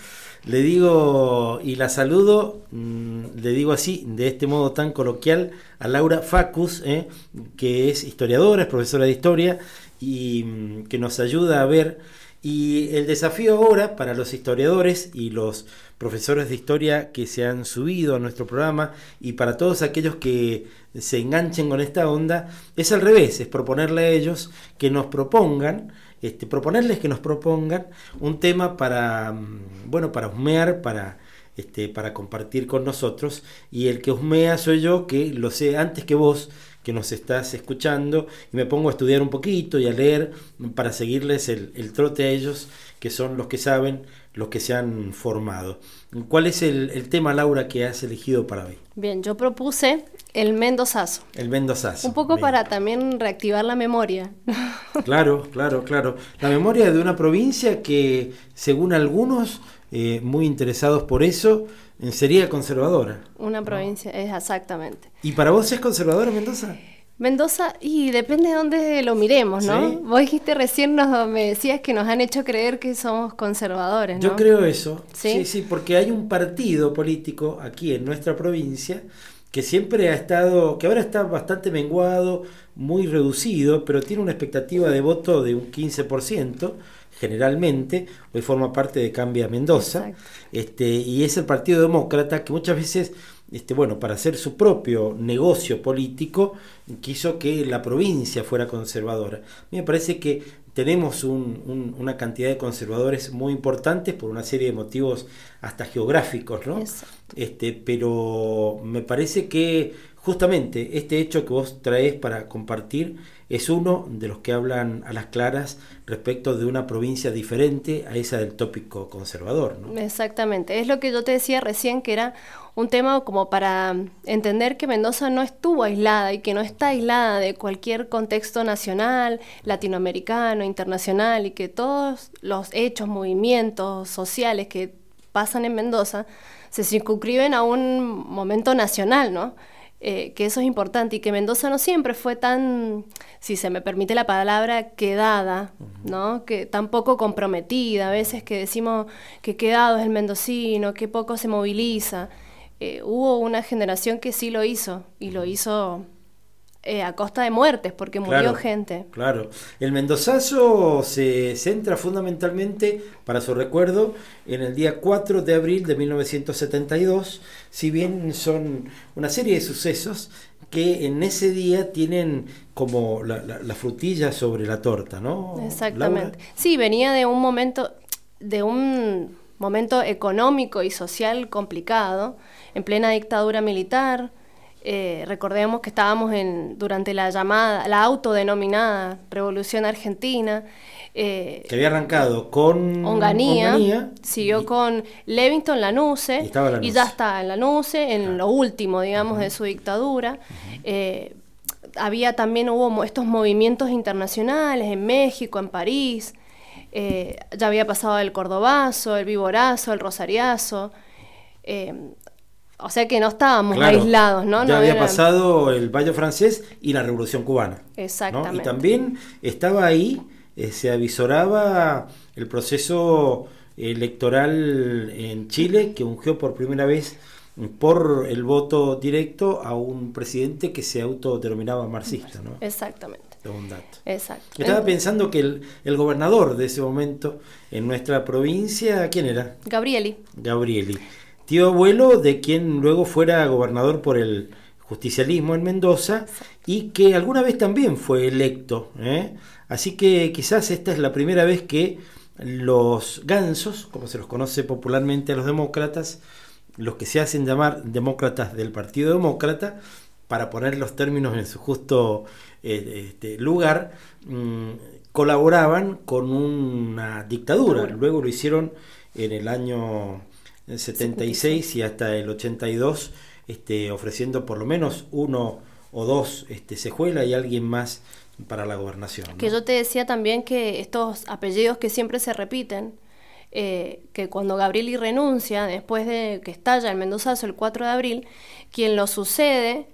Le digo y la saludo, mm, le digo así, de este modo tan coloquial, a Laura Facus, eh, que es historiadora, es profesora de historia y mm, que nos ayuda a ver. Y el desafío ahora para los historiadores y los profesores de historia que se han subido a nuestro programa y para todos aquellos que se enganchen con esta onda, es al revés, es proponerle a ellos que nos propongan este, proponerles que nos propongan un tema para, mm, bueno, para husmear, para, este, para compartir con nosotros. Y el que husmea soy yo, que lo sé antes que vos, que nos estás escuchando, y me pongo a estudiar un poquito y a leer para seguirles el, el trote a ellos, que son los que saben, los que se han formado. ¿Cuál es el, el tema, Laura, que has elegido para hoy? Bien, yo propuse el Mendozazo. El Mendozazo. Un poco para también reactivar la memoria. Claro, claro, claro. La memoria de una provincia que, según algunos, eh, muy interesados por eso, eh, sería conservadora. Una provincia, es exactamente. ¿Y para vos es conservadora Mendoza? Mendoza, y depende de dónde lo miremos, ¿no? Sí. Vos dijiste recién, nos, me decías que nos han hecho creer que somos conservadores, ¿no? Yo creo eso. ¿Sí? sí, sí, porque hay un partido político aquí en nuestra provincia que siempre ha estado, que ahora está bastante menguado, muy reducido, pero tiene una expectativa de voto de un 15%, generalmente, hoy forma parte de Cambia Mendoza, este, y es el Partido Demócrata que muchas veces, este, bueno, para hacer su propio negocio político, quiso que la provincia fuera conservadora. A mí me parece que tenemos un- un- una cantidad de conservadores muy importantes por una serie de motivos hasta geográficos, ¿no? Este, pero me parece que justamente este hecho que vos traes para compartir es uno de los que hablan a las claras respecto de una provincia diferente a esa del tópico conservador, ¿no? Exactamente, es lo que yo te decía recién, que era un tema como para entender que Mendoza no estuvo aislada y que no está aislada de cualquier contexto nacional, latinoamericano, internacional y que todos los hechos, movimientos sociales que pasan en Mendoza se circunscriben a un momento nacional, ¿no? Eh, que eso es importante y que Mendoza no siempre fue tan, si se me permite la palabra, quedada, ¿no? Que tan poco comprometida, a veces que decimos que quedado es el mendocino, que poco se moviliza. Eh, hubo una generación que sí lo hizo y lo hizo eh, a costa de muertes, porque murió gente. Claro. El mendozazo se centra fundamentalmente, para su recuerdo, en el día 4 de abril de 1972, si bien son una serie de sucesos que en ese día tienen como la, frutilla sobre la torta, ¿no? Exactamente. Sí, venía de un momento, de un momento económico y social complicado, en plena dictadura militar, eh, recordemos que estábamos en, durante la llamada, la autodenominada Revolución Argentina. Eh, que había arrancado con Onganía, siguió con Levington Lanuse y, ya está en Lanuse, en lo último, digamos, de su dictadura. Eh, había también, hubo estos movimientos internacionales en México, en París. ya había pasado el cordobazo, el viborazo, el rosariazo. O sea que no estábamos aislados, ¿no? Ya había pasado el Valle francés y la Revolución Cubana. Exactamente. Y también estaba ahí, eh, se avisoraba el proceso electoral en Chile, que ungió por primera vez por el voto directo a un presidente que se autodenominaba marxista, ¿no? Exactamente. Un dato. Exacto. Estaba pensando que el, el, gobernador de ese momento en nuestra provincia, ¿quién era? Gabrieli. Gabrieli tío abuelo de quien luego fuera gobernador por el justicialismo en Mendoza y que alguna vez también fue electo. ¿eh? Así que quizás esta es la primera vez que los gansos, como se los conoce popularmente a los demócratas, los que se hacen llamar demócratas del Partido Demócrata, para poner los términos en su justo eh, este, lugar, mm, colaboraban con una dictadura. Luego lo hicieron en el año el 76 y hasta el 82, este, ofreciendo por lo menos uno o dos este, sejuela y alguien más para la gobernación. Que yo te decía también que estos apellidos que siempre se repiten, eh, que cuando Gabrieli renuncia, después de que estalla el Mendozazo el 4 de abril, quien lo sucede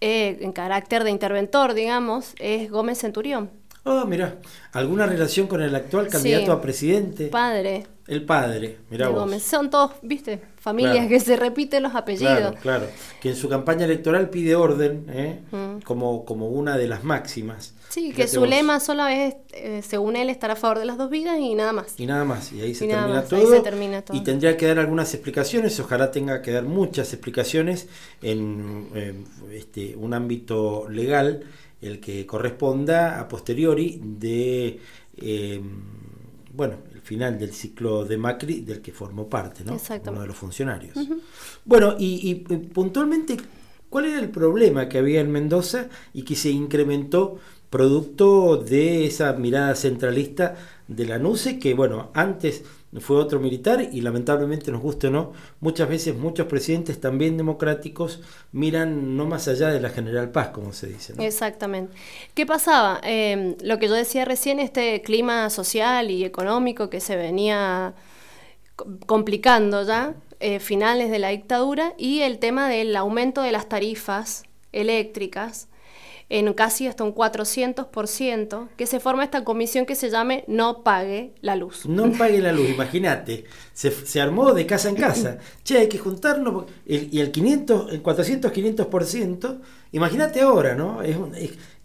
eh, en carácter de interventor, digamos, es Gómez Centurión. Ah, mira, ¿alguna relación con el actual candidato a presidente? Padre. El padre, mira vos. Son todos, viste, familias que se repiten los apellidos. Claro, claro. Que en su campaña electoral pide orden ¿eh? Mm. como, como una de las máximas. Sí, que su lema solo es, eh, según él, estar a favor de las dos vidas y nada más. Y nada más, y ahí se, termina, todo, se termina todo. Y tendría que dar algunas explicaciones, ojalá tenga que dar muchas explicaciones en este, un ámbito legal, el que corresponda a posteriori de... Eh, bueno, final del ciclo de Macri del que formó parte, ¿no? Uno de los funcionarios. Bueno, y, puntualmente, ¿cuál era el problema que había en Mendoza y que se incrementó producto de esa mirada centralista de la NUCE, que bueno, antes fue otro militar y lamentablemente nos guste o no, muchas veces muchos presidentes también democráticos miran no más allá de la General Paz, como se dice. Exactamente. ¿Qué pasaba? Em, lo que yo decía recién, este clima social y económico que se venía complicando ya, eh, finales de la dictadura, y el tema del aumento de las tarifas eléctricas en casi hasta un 400%, que se forma esta comisión que se llame No Pague la Luz. No Pague la Luz, imagínate, se, armó de casa en casa. che, hay que juntarnos, y el 500, el 400, 500%, imagínate ahora, ¿no? Es,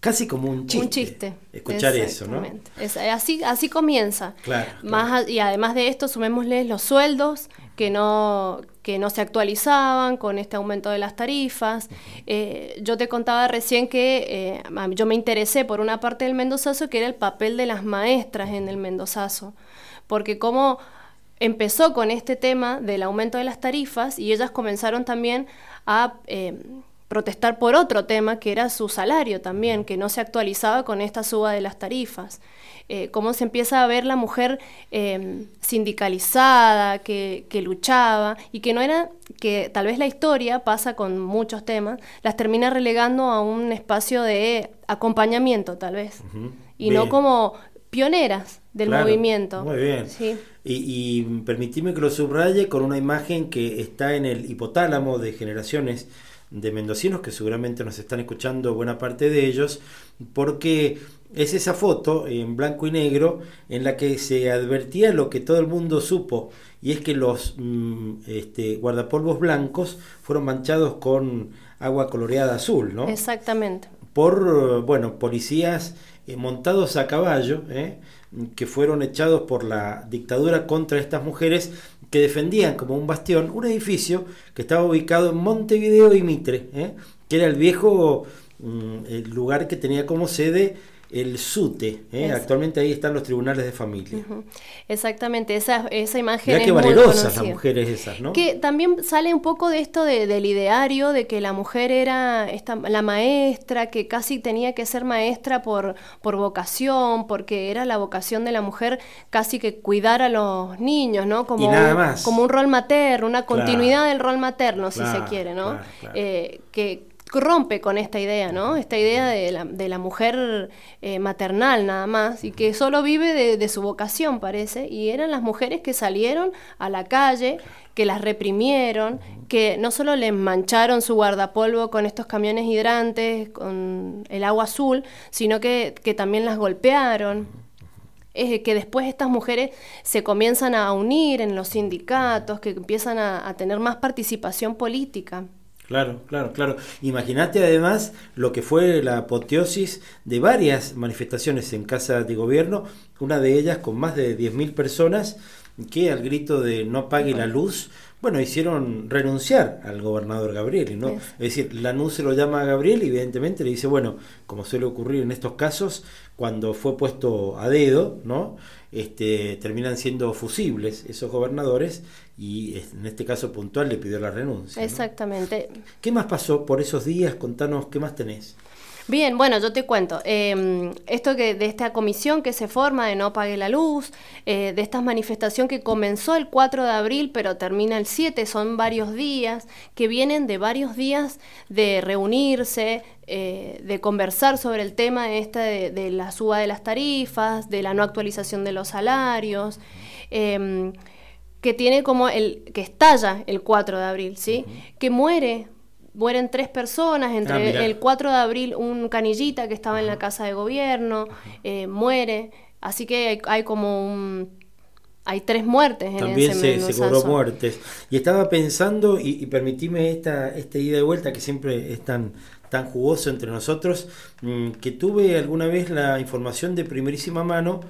casi como un chiste. Un chiste. Escuchar eso, ¿no? Es, así, así comienza. Claro, Más, y además de esto, sumémosle los sueldos que no, que no se actualizaban con este aumento de las tarifas. Eh, yo te contaba recién que eh, yo me interesé por una parte del Mendozazo que era el papel de las maestras en el Mendozazo, porque como empezó con este tema del aumento de las tarifas y ellas comenzaron también a... Eh, protestar por otro tema que era su salario también, que no se actualizaba con esta suba de las tarifas. Eh, cómo se empieza a ver la mujer em, sindicalizada, que, que, luchaba y que no era, que tal vez la historia pasa con muchos temas, las termina relegando a un espacio de acompañamiento tal vez, y no como pioneras del Claro, movimiento. Muy bien. Sí. Y, y permitime que lo subraye con una imagen que está en el hipotálamo de generaciones de mendocinos que seguramente nos están escuchando buena parte de ellos, porque es esa foto en blanco y negro en la que se advertía lo que todo el mundo supo, y es que los mm, este, guardapolvos blancos fueron manchados con agua coloreada azul, ¿no? Exactamente. por bueno policías eh, montados a caballo eh, que fueron echados por la dictadura contra estas mujeres que defendían como un bastión un edificio que estaba ubicado en Montevideo y Mitre eh, que era el viejo mm, el lugar que tenía como sede el SUTE eh. Actualmente ahí están los tribunales de familia. Exactamente, esa, esa imagen qué es muy valerosas las mujeres esas no Que también sale un poco de esto de- del ideario de que la mujer era esta, la maestra, que casi tenía que ser maestra por, por vocación, porque era la vocación de la mujer casi que cuidar a los niños, ¿no? Como, Y nada un, más. como un rol materno, una Claro. continuidad del rol materno, si Claro, se quiere, ¿no? claro. Eh, que rompe con esta idea, ¿no? Esta idea de la, de la mujer eh, maternal nada más y que solo vive de, de su vocación, parece, y eran las mujeres que salieron a la calle, que las reprimieron, que no solo les mancharon su guardapolvo con estos camiones hidrantes, con el agua azul, sino que, que también las golpearon. Es que después estas mujeres se comienzan a unir en los sindicatos, que empiezan a- a tener más participación política. Claro, claro, claro. Imagínate además lo que fue la apoteosis de varias manifestaciones en casa de gobierno, una de ellas con más de 10.000 personas que al grito de no pague la luz, bueno, hicieron renunciar al gobernador Gabriel, ¿no? Es. Es decir, Lanús se lo llama a Gabriel y evidentemente le dice, bueno, como suele ocurrir en estos casos, cuando fue puesto a dedo, ¿no? Este, terminan siendo fusibles esos gobernadores y en este caso puntual le pidió la renuncia. ¿no? Exactamente. ¿Qué más pasó por esos días? Contanos qué más tenés. Bien, bueno, yo te cuento. eh, esto que de esta comisión que se forma de No Pague la Luz, eh, de esta manifestación que comenzó el 4 de abril pero termina el 7, son varios días, que vienen de varios días de reunirse, eh, de conversar sobre el tema esta de, de la suba de las tarifas, de la no actualización de los salarios. Que tiene como el que estalla el 4 de abril, ¿sí? Que muere mueren tres personas, Ah, entre mirá. el 4 de abril un canillita que estaba en la casa de gobierno eh, muere, así que hay, hay como un hay tres muertes en También ese se, se cobró muertes. Y estaba pensando, y, y permitime esta, esta ida y vuelta que siempre es tan, tan jugoso entre nosotros, mm, que tuve alguna vez la información de primerísima mano,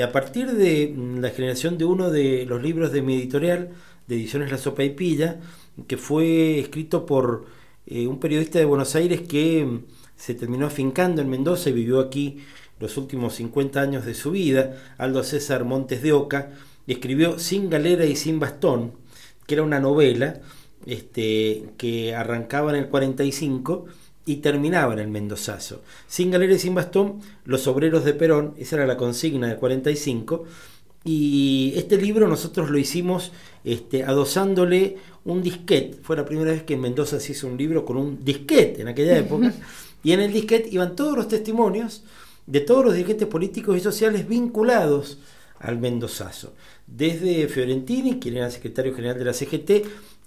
a partir de mm, la generación de uno de los libros de mi editorial, de Ediciones La Sopa y Pilla, que fue escrito por eh, un periodista de Buenos Aires que mm, se terminó afincando en Mendoza y vivió aquí los últimos 50 años de su vida, Aldo César Montes de Oca, escribió Sin galera y sin bastón, que era una novela este, que arrancaba en el 45 y terminaba en el Mendozazo. Sin galera y sin bastón, los obreros de Perón, esa era la consigna del 45, y este libro nosotros lo hicimos este, adosándole un disquete. Fue la primera vez que en Mendoza se hizo un libro con un disquete en aquella época. y en el disquete iban todos los testimonios de todos los dirigentes políticos y sociales vinculados al Mendozazo. Desde Fiorentini, quien era secretario general de la CGT,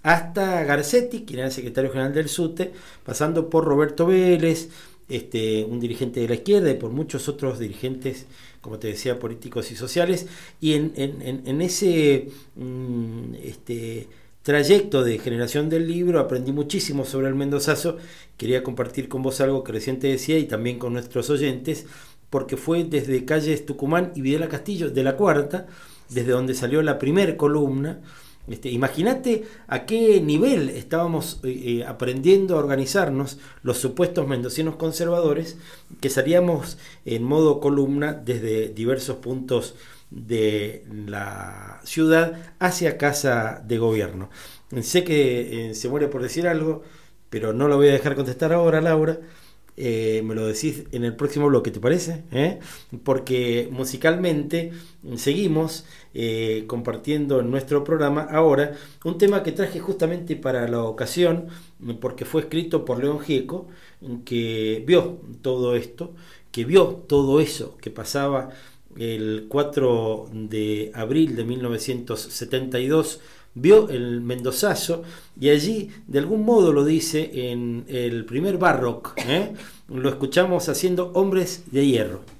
hasta Garcetti, quien era secretario general del SUTE, pasando por Roberto Vélez, este, un dirigente de la izquierda y por muchos otros dirigentes, como te decía, políticos y sociales. Y en, en- ese mm, este, trayecto de generación del libro aprendí muchísimo sobre el Mendozazo. Quería compartir con vos algo que recién te decía y también con nuestros oyentes, porque fue desde calles Tucumán y Videla Castillo, de la cuarta, desde donde salió la primer columna. Este, Imagínate a qué nivel estábamos eh, eh, aprendiendo a organizarnos los supuestos mendocinos conservadores, que salíamos en modo columna desde diversos puntos de la ciudad hacia casa de gobierno. Sé que eh, se muere por decir algo, pero no lo voy a dejar contestar ahora, Laura. Eh, me lo decís en el próximo bloque, ¿te parece? ¿Eh? Porque musicalmente mm, seguimos eh, compartiendo en nuestro programa ahora un tema que traje justamente para la ocasión, mm, porque fue escrito por León Gieco, que vio todo esto, que vio todo eso que pasaba el 4 de abril de 1972 vio el Mendozazo y allí de algún modo lo dice en el primer barrock, ¿eh? lo escuchamos haciendo Hombres de Hierro.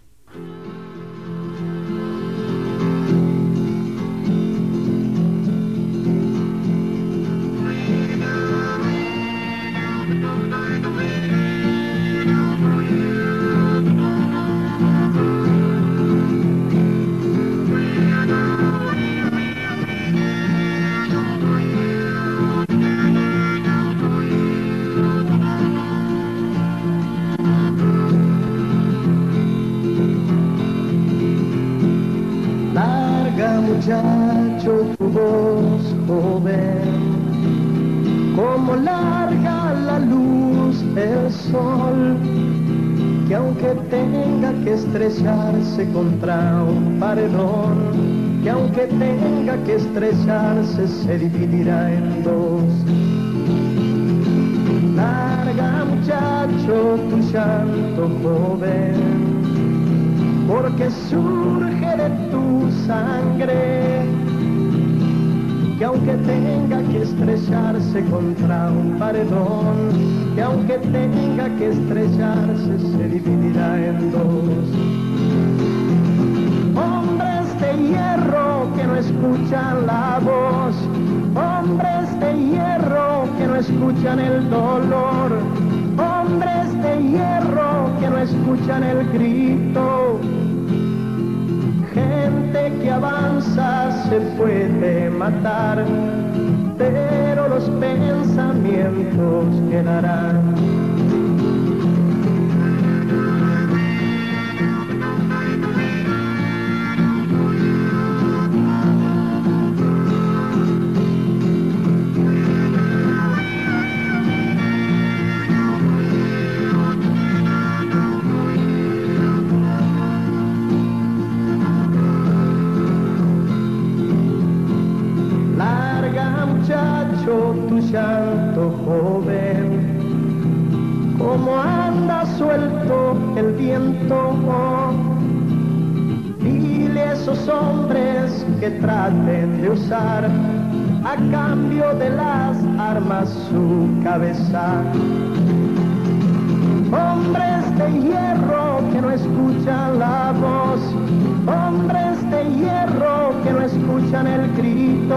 Estrellarse se dividirá en dos. Larga muchacho tu llanto joven, porque surge de tu sangre, que aunque tenga que estrellarse contra un paredón, que aunque tenga que estrellarse se dividirá en dos. Hierro que no escuchan la voz, hombres de hierro que no escuchan el dolor, hombres de hierro que no escuchan el grito. Gente que avanza se puede matar pero los pensamientos quedarán. Traten de usar a cambio de las armas su cabeza. Hombres de hierro que no escuchan la voz, hombres de hierro que no escuchan el grito,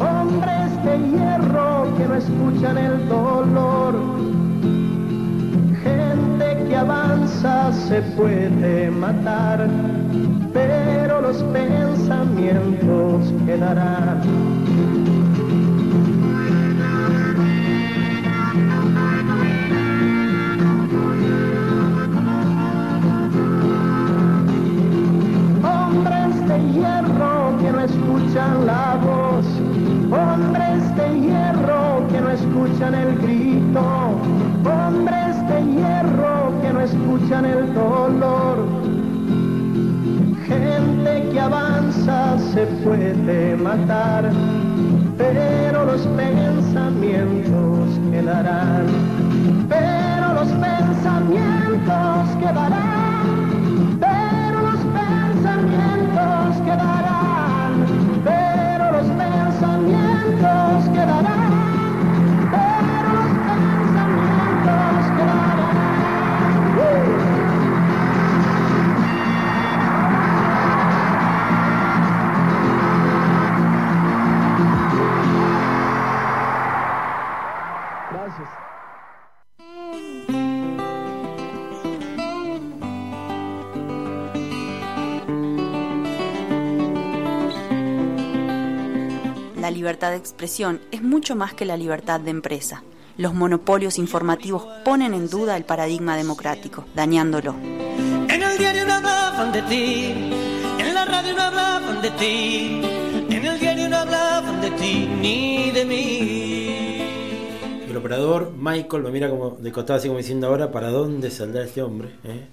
hombres de hierro que no escuchan el dolor. Se puede matar pero los pensamientos quedarán. Escuchan el dolor. Gente que avanza se puede matar, pero los pensamientos quedarán, pero los pensamientos quedarán, pero los pensamientos quedarán, pero los pensamientos quedarán. Libertad de expresión es mucho más que la libertad de empresa. Los monopolios informativos ponen en duda el paradigma democrático, dañándolo. En el diario no hablaban de ti, en la radio no hablaban de ti, en el diario no hablaban de ti ni de mí. El operador Michael me mira como de costado así como diciendo ahora, ¿para dónde saldrá este hombre? ¿Eh?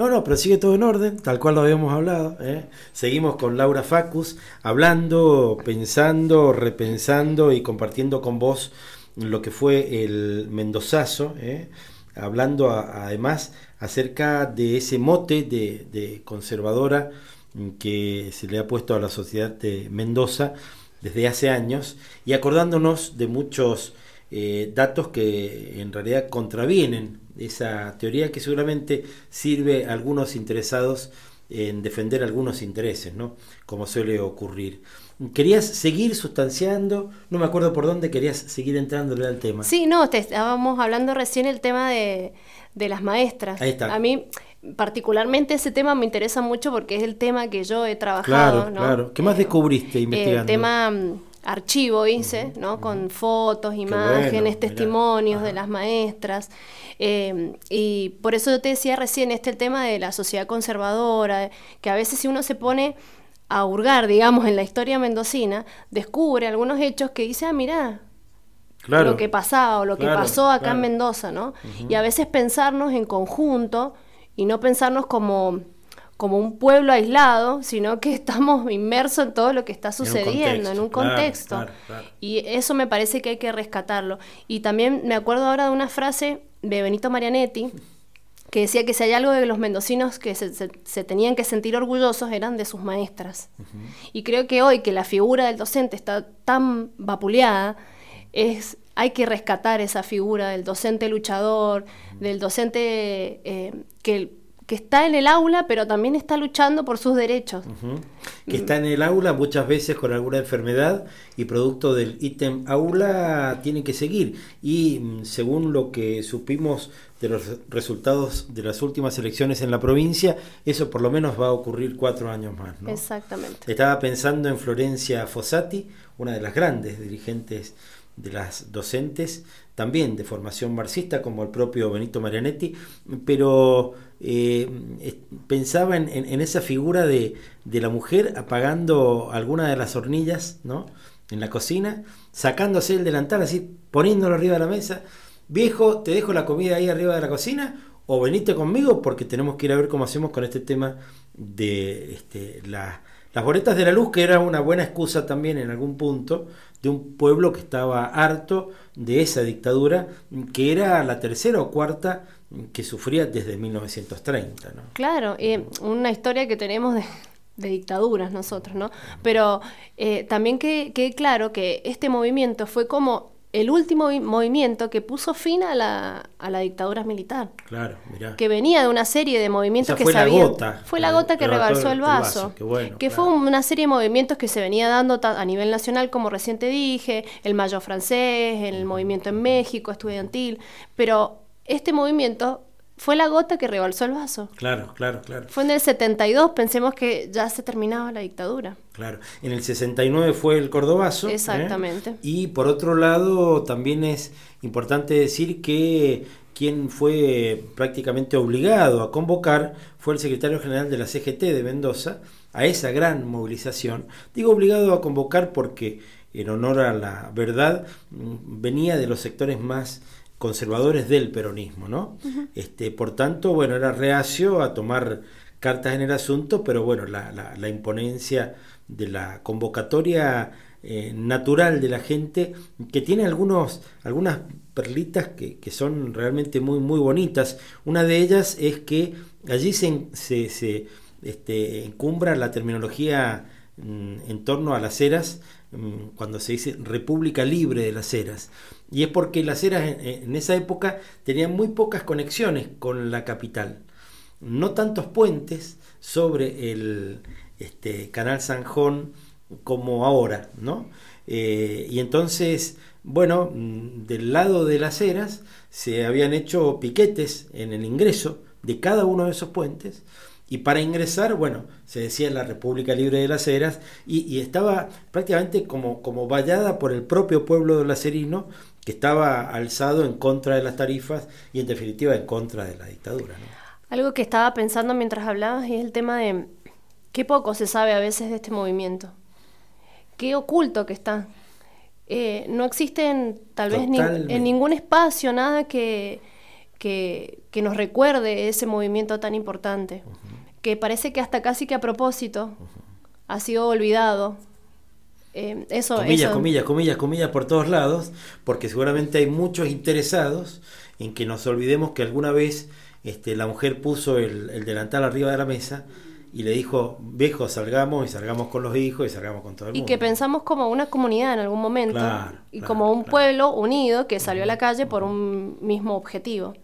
No, no, pero sigue todo en orden, tal cual lo habíamos hablado. ¿eh? Seguimos con Laura Facus, hablando, pensando, repensando y compartiendo con vos lo que fue el Mendozazo, ¿eh? hablando además acerca de ese mote de, conservadora que se le ha puesto a la sociedad de Mendoza desde hace años y acordándonos de muchos eh, datos que en realidad contravienen esa teoría que seguramente sirve a algunos interesados en defender algunos intereses, ¿no? Como suele ocurrir. ¿Querías seguir sustanciando? No me acuerdo por dónde querías seguir entrándole al tema. Sí, no, te estábamos hablando recién el tema de, de las maestras. Ahí está. A mí, particularmente, ese tema me interesa mucho porque es el tema que yo he trabajado. Claro, ¿no? claro. ¿Qué más descubriste investigando? El tema archivo hice, ¿no? Con fotos, imágenes, bueno, mirá. testimonios de las maestras. Eh, y por eso yo te decía recién, este el tema de la sociedad conservadora, que a veces si uno se pone a hurgar, digamos, en la historia mendocina, descubre algunos hechos que dice, ah, mirá, Claro. lo que pasaba o lo que pasó acá claro. en Mendoza, ¿no? Y a veces pensarnos en conjunto y no pensarnos como, como un pueblo aislado, sino que estamos inmersos en todo lo que está sucediendo, en un contexto. claro, claro. Y eso me parece que hay que rescatarlo. Y también me acuerdo ahora de una frase de Benito Marianetti, que decía que si hay algo de los mendocinos que se, se- se tenían que sentir orgullosos eran de sus maestras. Y creo que hoy que la figura del docente está tan vapuleada, es, hay que rescatar esa figura del docente luchador, del docente eh, que, que está en el aula, pero también está luchando por sus derechos. Que está en el aula muchas veces con alguna enfermedad y producto del ítem aula tiene que seguir. Y mm, según lo que supimos de los resultados de las últimas elecciones en la provincia, eso por lo menos va a ocurrir cuatro años más. ¿no? Exactamente. Estaba pensando en Florencia Fossati, una de las grandes dirigentes de las docentes, también de formación marxista, como el propio Benito Marianetti, pero eh, pensaba en, en- en esa figura de, de la mujer apagando alguna de las hornillas ¿no? en la cocina, sacándose el delantal, así poniéndolo arriba de la mesa. Viejo, te dejo la comida ahí arriba de la cocina o venite conmigo porque tenemos que ir a ver cómo hacemos con este tema de este, la- las boletas de la luz, que era una buena excusa también en algún punto de un pueblo que estaba harto de esa dictadura, que era la tercera o cuarta que sufría desde 1930. ¿no? Claro, eh, una historia que tenemos de, de dictaduras nosotros, ¿no? Pero eh, también que quede claro que este movimiento fue como el último vi- movimiento que puso fin a la, a la dictadura militar. Claro, mirá. Que venía de una serie de movimientos Esa que fue la gota, Fue la gota que rebalsó el- el el vaso. qué bueno, que fue una serie de movimientos que se venía dando a nivel nacional, como recién te dije, el Mayo francés, el movimiento en México, estudiantil. Pero este movimiento fue la gota que rebalsó el vaso. Claro, claro, claro. Fue en el 72, pensemos que ya se terminaba la dictadura. Claro, en el 69 fue el Cordobazo. ¿eh? Exactamente. Y por otro lado, también es importante decir que quien fue prácticamente obligado a convocar fue el secretario general de la CGT de Mendoza a esa gran movilización. Digo obligado a convocar porque en honor a la verdad mm, venía de los sectores más conservadores del peronismo, ¿no? Este, por tanto, bueno, era reacio a tomar cartas en el asunto, pero bueno, la, la- la imponencia de la convocatoria eh, natural de la gente, que tiene algunos, algunas perlitas que, que son realmente muy, muy bonitas. Una de ellas es que allí se, se, se, este, encumbra la terminología mm, en torno a las eras, mm, cuando se dice República Libre de las Heras. Y es porque las Heras en, esa época tenían muy pocas conexiones con la capital. No tantos puentes sobre el este, Canal Sanjón como ahora, ¿no? Eh, y entonces, bueno, mm, del lado de las Heras se habían hecho piquetes en el ingreso de cada uno de esos puentes y para ingresar, bueno, se decía la República Libre de las Heras y, y estaba prácticamente como, como vallada por el propio pueblo de lacerino que estaba alzado en contra de las tarifas y en definitiva en contra de la dictadura. ¿no? Algo que estaba pensando mientras hablabas es el tema de qué poco se sabe a veces de este movimiento. Qué oculto que está. Eh, no existe en, tal vez ni- en ningún espacio nada que, que, que nos recuerde ese movimiento tan importante. Que parece que hasta casi que a propósito ha sido olvidado. Eh, eso, comillas, eso- comillas, comillas, comillas por todos lados, porque seguramente hay muchos interesados en que nos olvidemos que alguna vez este, la mujer puso el, el delantal arriba de la mesa y le dijo, viejo, salgamos y salgamos con los hijos y salgamos con todo el Y mundo. que pensamos como una comunidad en algún momento Claro, y como un pueblo unido que salió a la calle por un mismo objetivo.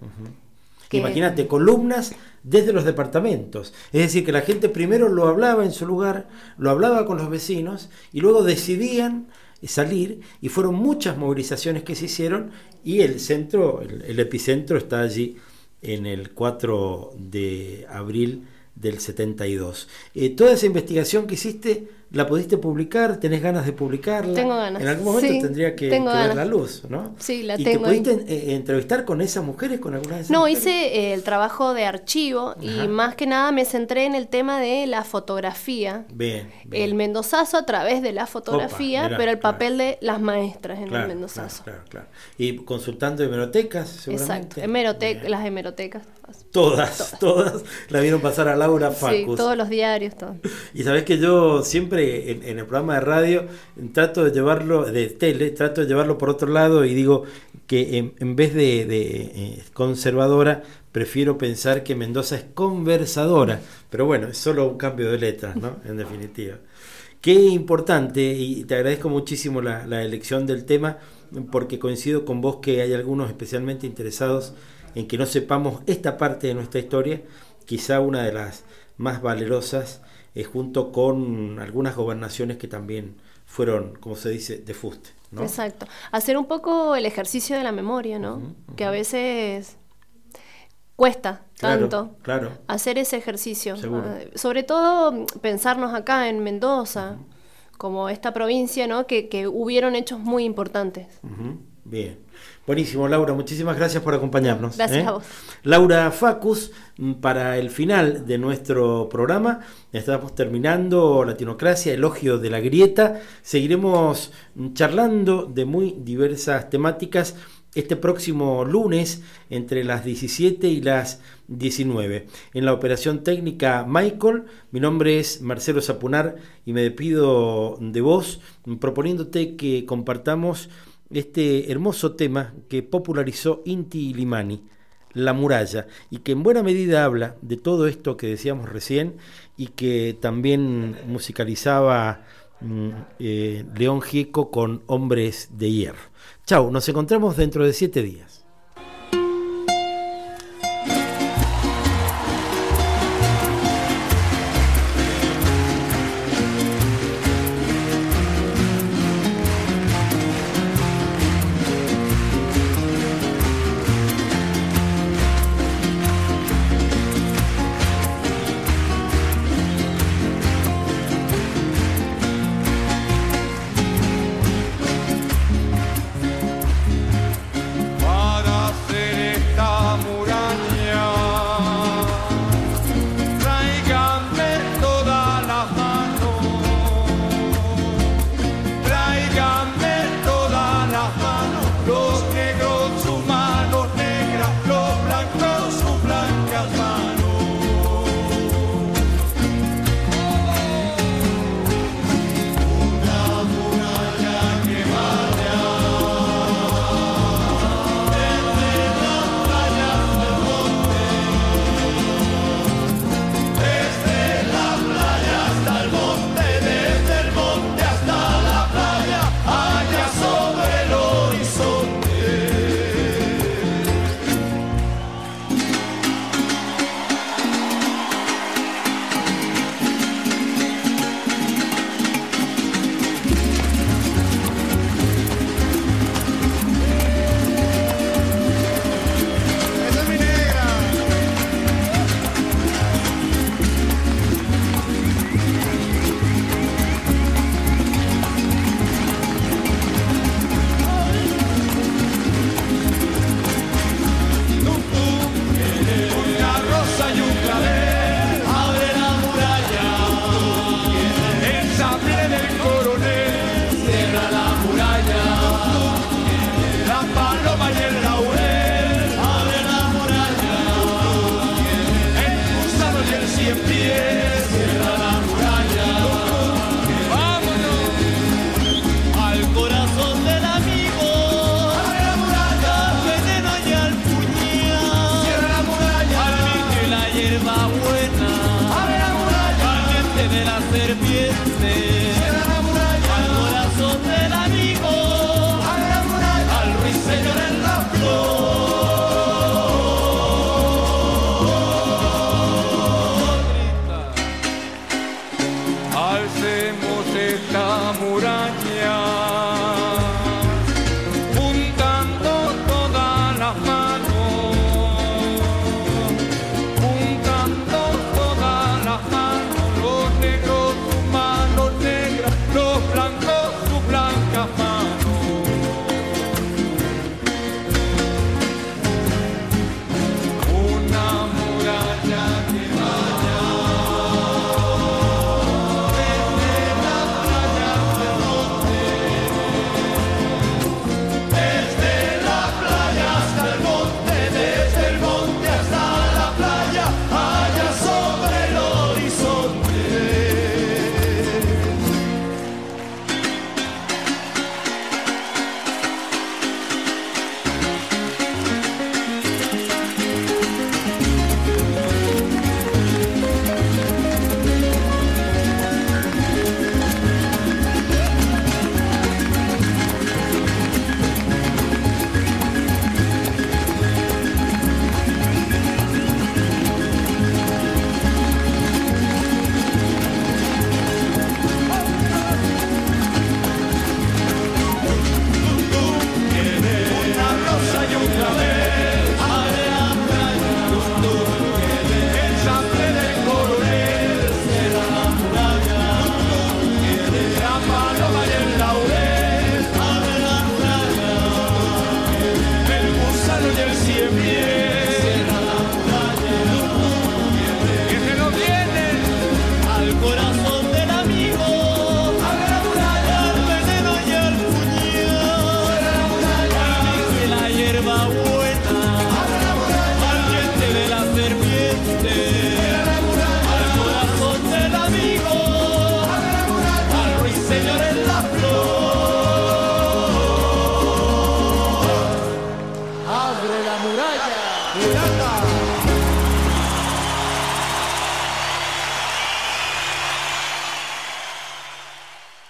Imagínate, columnas desde los departamentos. Es decir, que la gente primero lo hablaba en su lugar, lo hablaba con los vecinos y luego decidían salir y fueron muchas movilizaciones que se hicieron y el centro, el, el epicentro está allí en el 4 de abril del 72. Eh, toda esa investigación que hiciste, ¿la pudiste publicar? ¿Tenés ganas de publicarla? Tengo ganas, En algún momento sí, tendría que, que ver la luz, ¿no? Sí, la ¿Y tengo te ahí. pudiste eh, entrevistar con esas mujeres, con algunas de esas No, mujeres? hice eh, el trabajo de archivo y más que nada me centré en el tema de la fotografía. Bien, El mendozazo a través de la fotografía, mirá, pero el papel de las maestras en Claro, el mendozazo. claro, claro, claro. Y consultando hemerotecas, seguramente. Exacto, hemerotec- las hemerotecas. Todas, todas, la vieron pasar a Laura Sí, Facus. todos los diarios, todo. Y sabes que yo siempre en, en el programa de radio trato de llevarlo, de tele, trato de llevarlo por otro lado y digo que en, en vez de, de, eh, conservadora, prefiero pensar que Mendoza es conversadora. Pero bueno, es solo un cambio de letras, ¿no? En definitiva. Qué importante, y te agradezco muchísimo la, la elección del tema, porque coincido con vos que hay algunos especialmente interesados en que no sepamos esta parte de nuestra historia, quizá una de las más valerosas, eh, junto con algunas gobernaciones que también fueron, como se dice, de fuste. ¿no? Exacto. Hacer un poco el ejercicio de la memoria, ¿no? Que a veces cuesta tanto claro. hacer ese ejercicio. Seguro. Eh, Sobre todo pensarnos acá en Mendoza, como esta provincia, ¿no? Que, que hubieron hechos muy importantes. Bien. Buenísimo, Laura. Muchísimas gracias por acompañarnos. Gracias ¿eh? a vos. Laura Facus, mm, para el final de nuestro programa, estamos terminando Latinocracia, elogio de la grieta. Seguiremos mm, charlando de muy diversas temáticas este próximo lunes entre las 17 y las 19. En la operación técnica Michael, mi nombre es Marcelo Zapunar y me despido de vos mm, proponiéndote que compartamos este hermoso tema que popularizó Inti Limani, La muralla, y que en buena medida habla de todo esto que decíamos recién y que también musicalizaba mm, eh, León Gieco con Hombres de Hierro. Chau, nos encontramos dentro de siete días.